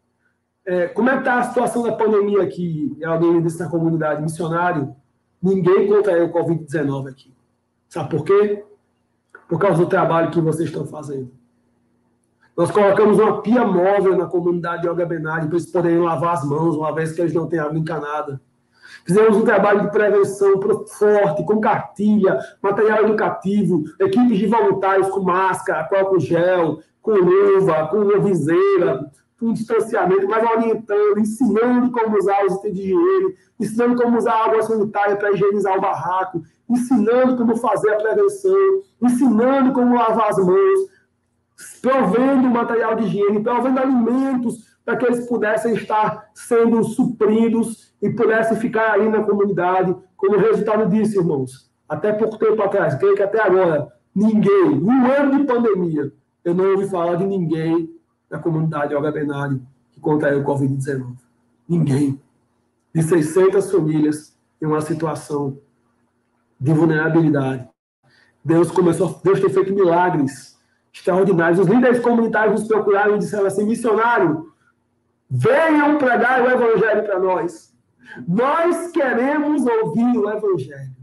é, como é que está a situação da pandemia aqui? Alguém disse na comunidade, missionário, ninguém contraiu o Covid-19 aqui. Sabe por quê? Por causa do trabalho que vocês estão fazendo. Nós colocamos uma pia móvel na comunidade de Olga Benari para eles poderem lavar as mãos, uma vez que eles não têm água encanada. Fizemos um trabalho de prevenção forte, com cartilha, material educativo, equipes de voluntários com máscara, com álcool gel, com luva, com viseira, com distanciamento, mas orientando, ensinando como usar os itens de higiene, ensinando como usar água sanitária para higienizar o barraco, ensinando como fazer a prevenção, ensinando como lavar as mãos, provendo material de higiene, provendo alimentos para que eles pudessem estar sendo supridos e pudessem ficar aí na comunidade. Como resultado disso, irmãos, até pouco tempo atrás, creio que até agora, ninguém, um ano de pandemia, eu não ouvi falar de ninguém na comunidade Olga Benari que contraiu o Covid-19. Ninguém. De 600 famílias em uma situação de vulnerabilidade. Deus começou, Deus tem feito milagres extraordinários. Os líderes comunitários nos procuraram e disseram assim: missionário, venham pregar o evangelho para nós. Nós queremos ouvir o evangelho.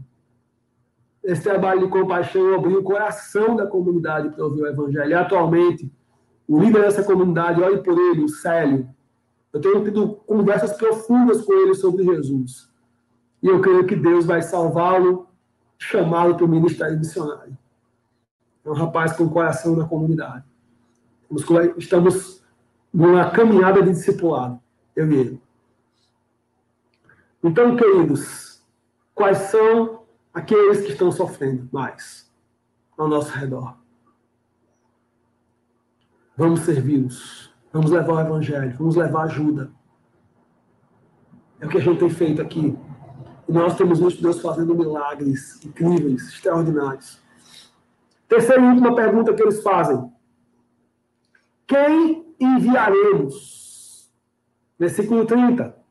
Esse trabalho de compaixão abriu o coração da comunidade para ouvir o evangelho. E atualmente, o líder dessa comunidade, olhe por ele, o Célio, Eu tenho tido conversas profundas com ele sobre Jesus. E eu creio que Deus vai salvá-lo, chamá-lo para o ministério missionário. É um rapaz com coração na comunidade. Estamos numa caminhada de discipulado, eu e ele. Então, queridos, quais são aqueles que estão sofrendo mais ao nosso redor? Vamos servi-los. Vamos levar o evangelho. Vamos levar ajuda. É o que a gente tem feito aqui. E nós temos visto Deus fazendo milagres incríveis, extraordinários. Terceira e última pergunta que eles fazem: Quem enviaremos? Versículo 30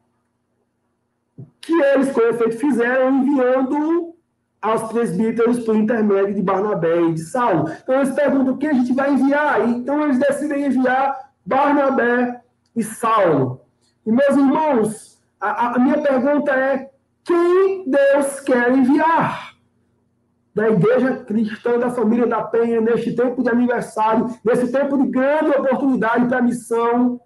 que eles, com efeito, fizeram enviando aos presbíteros por intermédio de Barnabé e de Saulo. Então eles perguntam quem a gente vai enviar. Então eles decidem enviar Barnabé e Saulo. E meus irmãos, a, a minha pergunta é: quem Deus quer enviar? Da igreja cristã da família da Penha, neste tempo de aniversário, nesse tempo de grande oportunidade para a missão,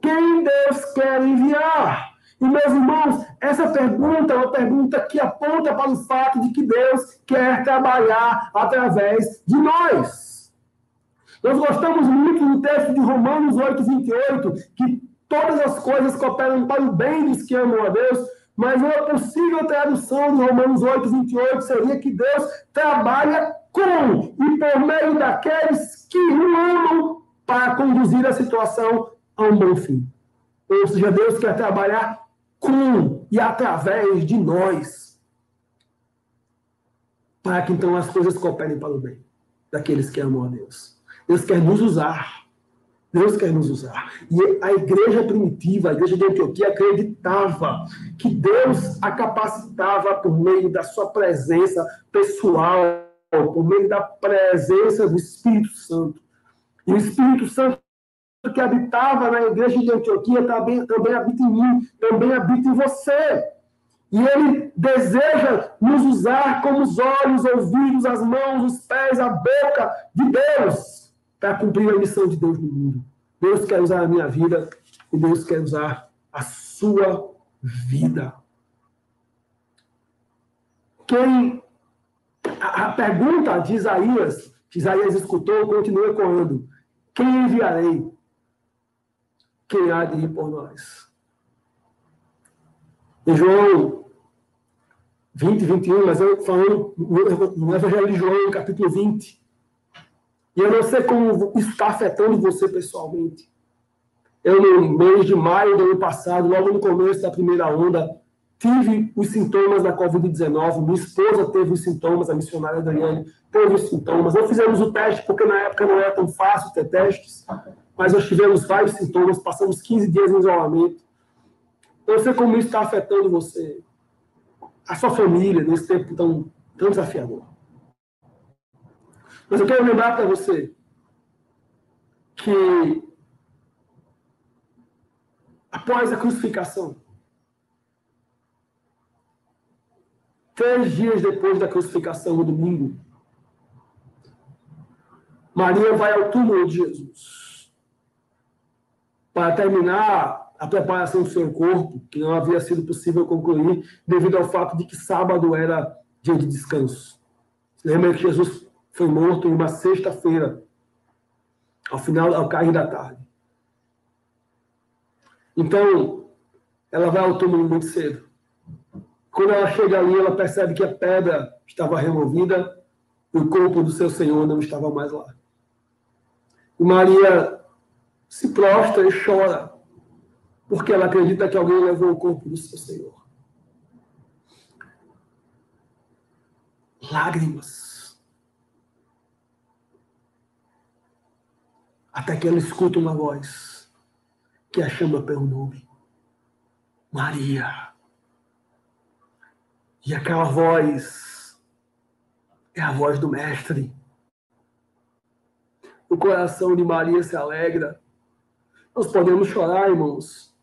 quem Deus quer enviar? E, meus irmãos, essa pergunta é uma pergunta que aponta para o fato de que Deus quer trabalhar através de nós. Nós gostamos muito do texto de Romanos 8, 28, que todas as coisas cooperam para o bem dos que amam a Deus, mas uma possível tradução de Romanos 8, 28 seria que Deus trabalha com e por meio daqueles que o amam para conduzir a situação a um bom fim. Ou seja, Deus quer trabalhar com e através de nós, para que então as coisas cooperem para o bem daqueles que amam a Deus. Deus quer nos usar. Deus quer nos usar. E a igreja primitiva, a igreja de Antioquia, acreditava que Deus a capacitava por meio da sua presença pessoal, por meio da presença do Espírito Santo. E o Espírito Santo que habitava na igreja de Antioquia também, também habita em mim, também habita em você. E ele deseja nos usar como os olhos, ouvidos, as mãos, os pés, a boca de Deus para cumprir a missão de Deus no mundo. Deus quer usar a minha vida e Deus quer usar a sua vida. Quem a, a pergunta de Isaías, que Isaías escutou, continua ecoando: Quem enviarei? quem há de ir por nós. Em João 20, 21, mas eu falando no Evangelho de João, capítulo 20. E eu não sei como isso está afetando você pessoalmente. Eu, no mês de maio do ano passado, logo no começo da primeira onda, tive os sintomas da Covid-19. Minha esposa teve os sintomas, a missionária Daniane teve os sintomas. Não fizemos o teste, porque na época não era tão fácil ter testes mas nós tivemos vários sintomas, passamos 15 dias em isolamento. Eu sei como isso está afetando você, a sua família, nesse tempo tão, tão desafiador. Mas eu quero lembrar para você que após a crucificação, três dias depois da crucificação, no domingo, Maria vai ao túmulo de Jesus para terminar a preparação do seu corpo, que não havia sido possível concluir devido ao fato de que sábado era dia de descanso. Lembra que Jesus foi morto em uma sexta-feira, ao final, ao cair da tarde. Então, ela vai ao túmulo muito cedo. Quando ela chega ali, ela percebe que a pedra estava removida e o corpo do seu Senhor não estava mais lá. E Maria se prostra e chora, porque ela acredita que alguém levou o corpo do seu Senhor. Lágrimas. Até que ela escuta uma voz que a chama pelo nome. Maria. E aquela voz é a voz do Mestre. O coração de Maria se alegra nós podemos chorar, irmãos,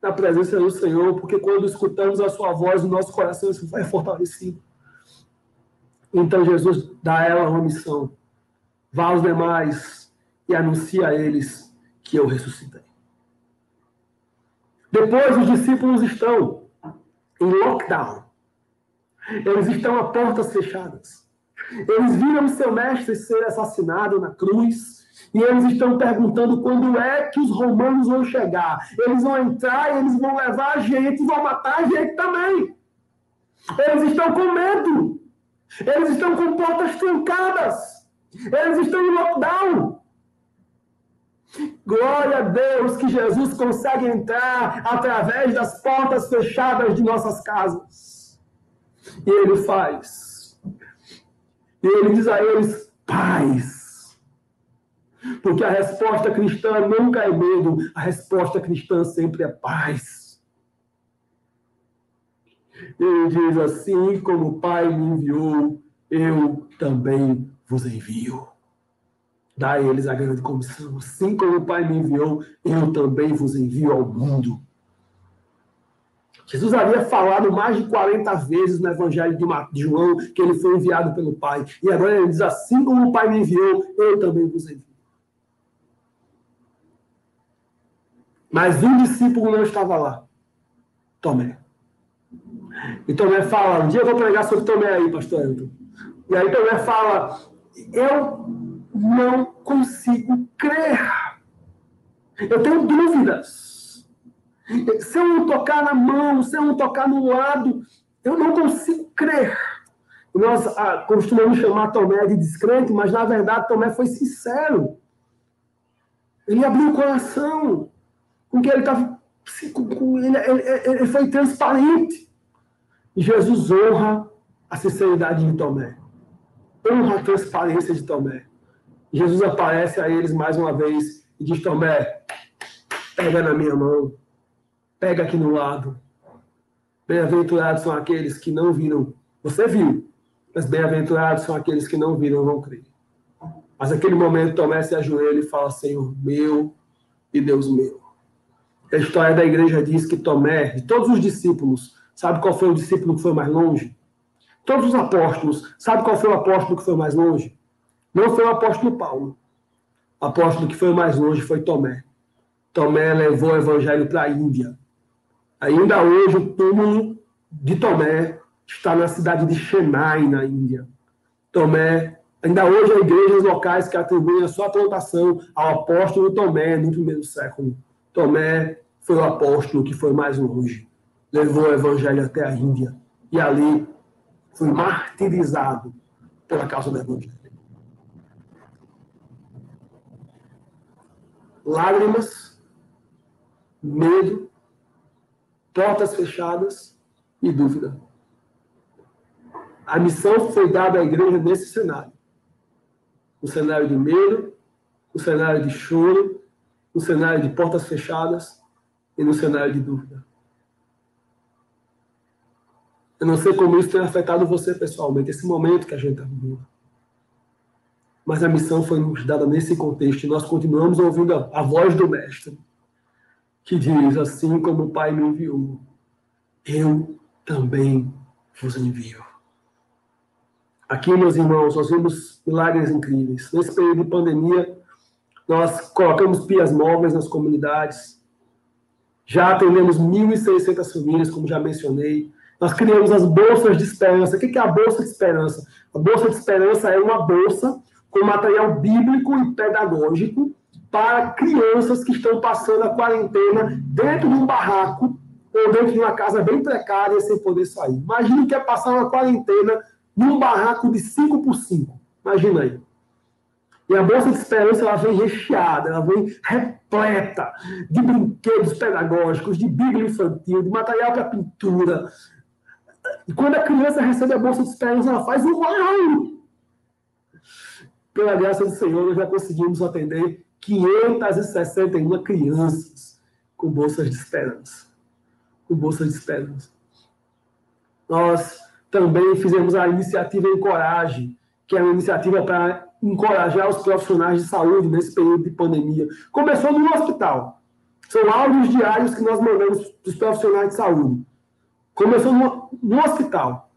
na presença do Senhor, porque quando escutamos a sua voz, o nosso coração vai fortalecido. Então Jesus dá a ela uma missão. Vá aos demais e anuncia a eles que eu ressuscitei. Depois os discípulos estão em lockdown. Eles estão a portas fechadas. Eles viram seu mestre ser assassinado na cruz. E eles estão perguntando quando é que os romanos vão chegar. Eles vão entrar eles vão levar a gente, vão matar a gente também. Eles estão com medo. Eles estão com portas trancadas. Eles estão em lockdown. Glória a Deus que Jesus consegue entrar através das portas fechadas de nossas casas. E ele faz. E ele diz a eles: paz. Porque a resposta cristã nunca é medo, a resposta cristã sempre é paz. Ele diz assim: como o Pai me enviou, eu também vos envio. Dá a eles a grande comissão. Assim como o Pai me enviou, eu também vos envio ao mundo. Jesus havia falado mais de 40 vezes no Evangelho de João que ele foi enviado pelo Pai. E agora ele diz: assim como o Pai me enviou, eu também vos envio. Mas um discípulo não estava lá. Tomé. E Tomé fala: um dia eu vou pregar sobre Tomé aí, pastor Anton. E aí Tomé fala: eu não consigo crer. Eu tenho dúvidas. Se eu não tocar na mão, se eu não tocar no lado, eu não consigo crer. Nós ah, costumamos chamar Tomé de descrente, mas na verdade Tomé foi sincero. Ele abriu o coração, com que ele estava. Ele, ele, ele foi transparente. E Jesus honra a sinceridade de Tomé. Honra a transparência de Tomé. Jesus aparece a eles mais uma vez e diz: Tomé, pega na minha mão, pega aqui no lado. Bem-aventurados são aqueles que não viram. Você viu, mas bem-aventurados são aqueles que não viram vão crer. Mas naquele momento Tomé se ajoelha e fala: Senhor meu e Deus meu. A história da igreja diz que Tomé, todos os discípulos, sabe qual foi o discípulo que foi mais longe? Todos os apóstolos, sabe qual foi o apóstolo que foi mais longe? Não foi o apóstolo Paulo. O apóstolo que foi mais longe foi Tomé. Tomé levou o evangelho para a Índia. Ainda hoje, o túmulo de Tomé está na cidade de Chennai, na Índia. Tomé, ainda hoje, há igrejas locais que atribuem a sua plantação ao apóstolo Tomé no primeiro século. Tomé foi o apóstolo que foi mais longe. Levou o evangelho até a Índia. E ali foi martirizado pela causa do evangelho. Lágrimas, medo, portas fechadas e dúvida. A missão foi dada à igreja nesse cenário. No cenário de medo, no cenário de choro, no cenário de portas fechadas e no cenário de dúvida. Eu não sei como isso tem afetado você pessoalmente, esse momento que a gente está vivendo. Mas a missão foi nos dada nesse contexto e nós continuamos ouvindo a, a voz do Mestre, que diz: Assim como o Pai me enviou, eu também vos envio. Aqui, meus irmãos, nós vimos milagres incríveis. Nesse período de pandemia, nós colocamos pias móveis nas comunidades. Já atendemos 1.600 famílias, como já mencionei. Nós criamos as bolsas de esperança. O que é a bolsa de esperança? A bolsa de esperança é uma bolsa com material bíblico e pedagógico para crianças que estão passando a quarentena dentro de um barraco ou dentro de uma casa bem precária sem poder sair. Imagina que é passar uma quarentena num barraco de 5 por 5. Imagina aí. E a Bolsa de Esperança ela vem recheada, ela vem repleta de brinquedos pedagógicos, de bíblia infantil, de material para pintura. E quando a criança recebe a Bolsa de Esperança, ela faz um uau! Pela graça do Senhor, nós já conseguimos atender 561 crianças com bolsas de esperança. Com bolsas de esperança. Nós também fizemos a iniciativa Encoraje, que é uma iniciativa para encorajar os profissionais de saúde nesse período de pandemia. Começou no hospital. São áudios diários que nós mandamos para os profissionais de saúde. Começou no, no hospital.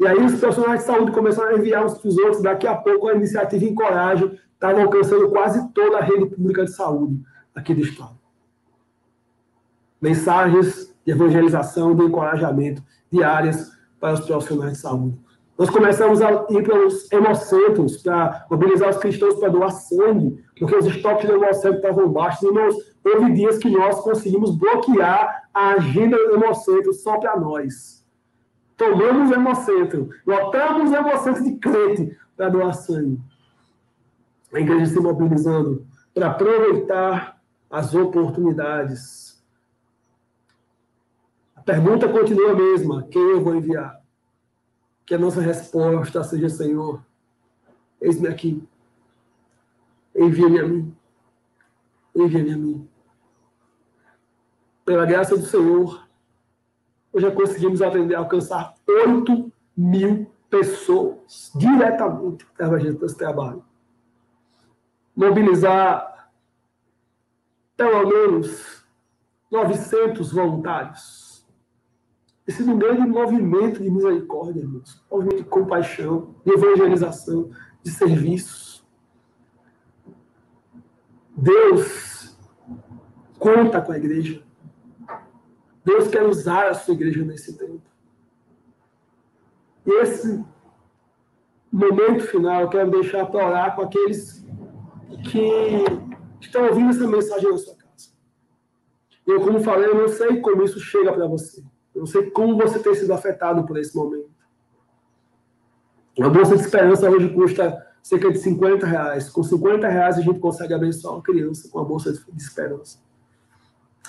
E aí os profissionais de saúde começaram a enviar os outros. Daqui a pouco a iniciativa Encoraja estava alcançando quase toda a rede pública de saúde aqui do Estado. mensagens de evangelização, de encorajamento diárias para os profissionais de saúde. Nós começamos a ir para os hemocentros, para mobilizar os cristãos para doar sangue, porque os estoques de hemocentro estavam baixos. Irmãos, houve dias que nós conseguimos bloquear a agenda do hemocentro só para nós. Tomamos hemocentro, lotamos hemocentro de crente para doar sangue. A igreja se mobilizando para aproveitar as oportunidades. A pergunta continua a mesma: quem eu vou enviar? Que a nossa resposta seja: Senhor, eis-me aqui. Envia-me a mim. Envia-me a mim. Pela graça do Senhor, já conseguimos atender, alcançar 8 mil pessoas diretamente através desse trabalho. Mobilizar pelo menos 900 voluntários esse é um grande movimento de misericórdia, irmãos. Movimento de compaixão, de evangelização, de serviços. Deus conta com a igreja. Deus quer usar a sua igreja nesse tempo. E esse momento final, eu quero deixar para orar com aqueles que estão ouvindo essa mensagem na sua casa. Eu, como falei, eu não sei como isso chega para você. Eu não sei como você tem sido afetado por esse momento. Uma bolsa de esperança hoje custa cerca de 50 reais. Com 50 reais a gente consegue abençoar uma criança com a bolsa de esperança.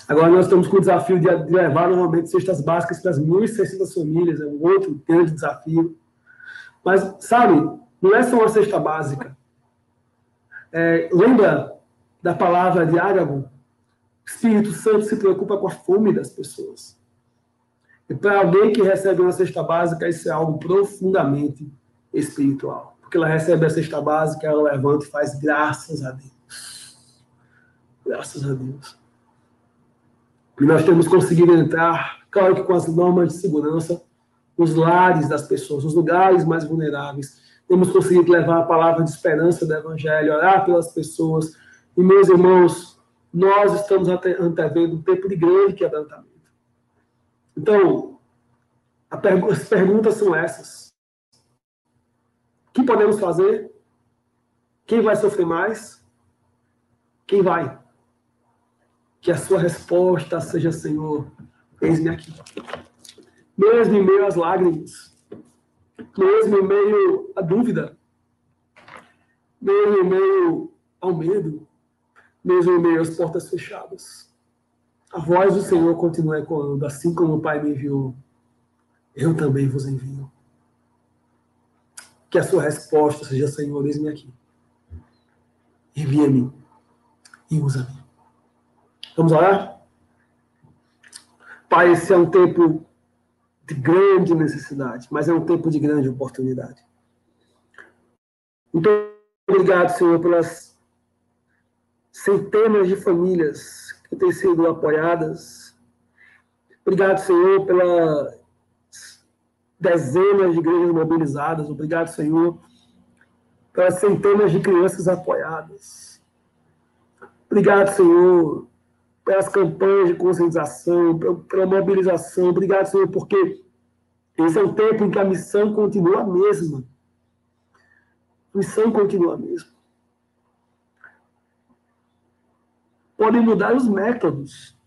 Agora nós estamos com o desafio de levar normalmente cestas básicas para as 1.600 famílias, é um outro grande desafio. Mas, sabe, não é só uma cesta básica. É, lembra da palavra de Ágabo? O Espírito Santo se preocupa com a fome das pessoas. E para alguém que recebe uma cesta básica, isso é algo profundamente espiritual. Porque ela recebe a cesta básica, ela levanta e faz graças a Deus. Graças a Deus. E nós temos conseguido entrar, claro que com as normas de segurança, nos lares das pessoas, nos lugares mais vulneráveis. Temos conseguido levar a palavra de esperança do Evangelho, orar pelas pessoas. E, meus irmãos, nós estamos antevendo um tempo de grande quebrantamento. Então, as perguntas são essas. O que podemos fazer? Quem vai sofrer mais? Quem vai? Que a sua resposta seja, Senhor, eis-me aqui. Mesmo em meio às lágrimas, mesmo em meio à dúvida, mesmo em meio ao medo, mesmo em meio às portas fechadas. A voz do Senhor continua ecoando, assim como o Pai me enviou, eu também vos envio. Que a sua resposta seja, Senhor, eis-me aqui. Envia-me e usa-me. Vamos orar? Pai, esse é um tempo de grande necessidade, mas é um tempo de grande oportunidade. Muito obrigado, Senhor, pelas centenas de famílias que têm sido apoiadas. Obrigado, Senhor, pelas dezenas de igrejas mobilizadas. Obrigado, Senhor, pelas centenas de crianças apoiadas. Obrigado, Senhor, pelas campanhas de conscientização, pela mobilização. Obrigado, Senhor, porque esse é um tempo em que a missão continua a mesma. A missão continua a mesma. podem mudar os métodos.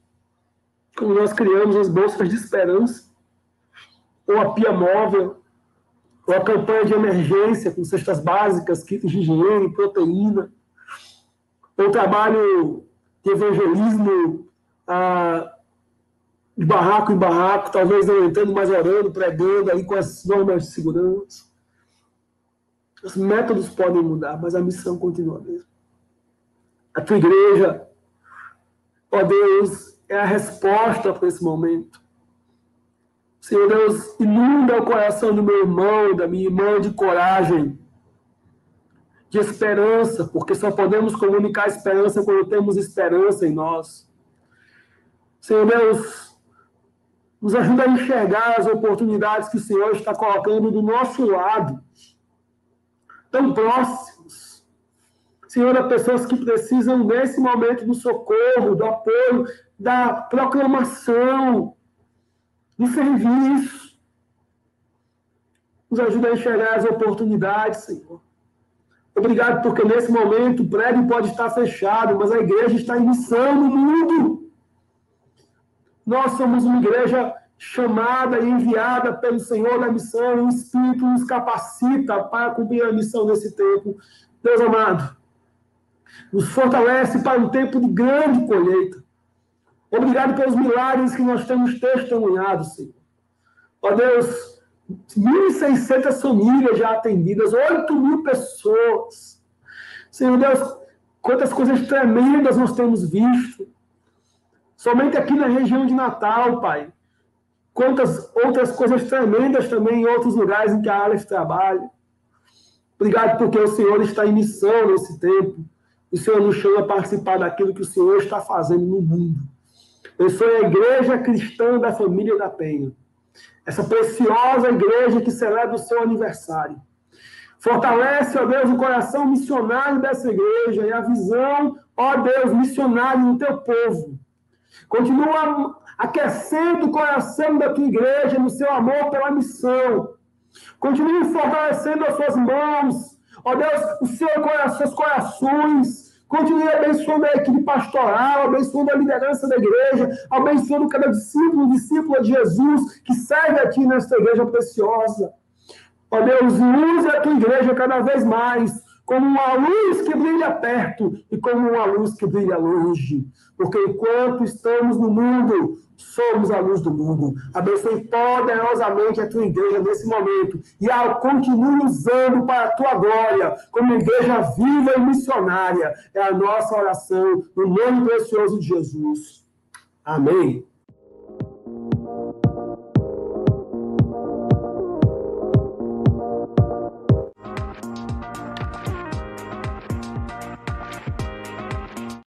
Como nós criamos as bolsas de esperança, ou a pia móvel, ou a campanha de emergência com cestas básicas, kits de higiene, proteína, ou o trabalho evangelismo ah, de barraco em barraco, talvez não entrando, mas orando, pregando aí com as normas de segurança. Os métodos podem mudar, mas a missão continua a mesma. A tua igreja Ó Deus, é a resposta para esse momento. Senhor Deus, inunda o coração do meu irmão, da minha irmã de coragem, de esperança, porque só podemos comunicar esperança quando temos esperança em nós. Senhor Deus, nos ajuda a enxergar as oportunidades que o Senhor está colocando do nosso lado, tão próximo Senhor, há pessoas que precisam nesse momento do socorro, do apoio, da proclamação, do serviço. Nos ajuda a enxergar as oportunidades, Senhor. Obrigado, porque nesse momento o prédio pode estar fechado, mas a igreja está em missão no mundo. Nós somos uma igreja chamada e enviada pelo Senhor na missão, o Espírito nos capacita para cumprir a missão nesse tempo. Deus amado, nos fortalece para um tempo de grande colheita. Obrigado pelos milagres que nós temos testemunhado, Senhor. Ó Deus, 1.600 famílias já atendidas, 8 mil pessoas. Senhor Deus, quantas coisas tremendas nós temos visto. Somente aqui na região de Natal, Pai. Quantas outras coisas tremendas também em outros lugares em que a Aleph trabalha. Obrigado porque o Senhor está em missão nesse tempo. O Senhor nos chama a participar daquilo que o Senhor está fazendo no mundo. Eu sou a igreja cristã da família da Penha. Essa preciosa igreja que celebra o seu aniversário. Fortalece, ó Deus, o coração missionário dessa igreja e a visão, ó Deus, missionária no teu povo. Continua aquecendo o coração da tua igreja no seu amor pela missão. Continue fortalecendo as suas mãos, ó Deus, os seus corações. Continue abençoando a equipe pastoral, abençoando a liderança da igreja, abençoando cada discípulo, discípula de Jesus que serve aqui nesta igreja preciosa. Ó Deus, use a tua igreja cada vez mais como uma luz que brilha perto e como uma luz que brilha longe. Porque enquanto estamos no mundo, somos a luz do mundo. Abençoe poderosamente a tua igreja nesse momento e ao continue usando para a tua glória, como igreja viva e missionária. É a nossa oração no nome precioso de Jesus. Amém.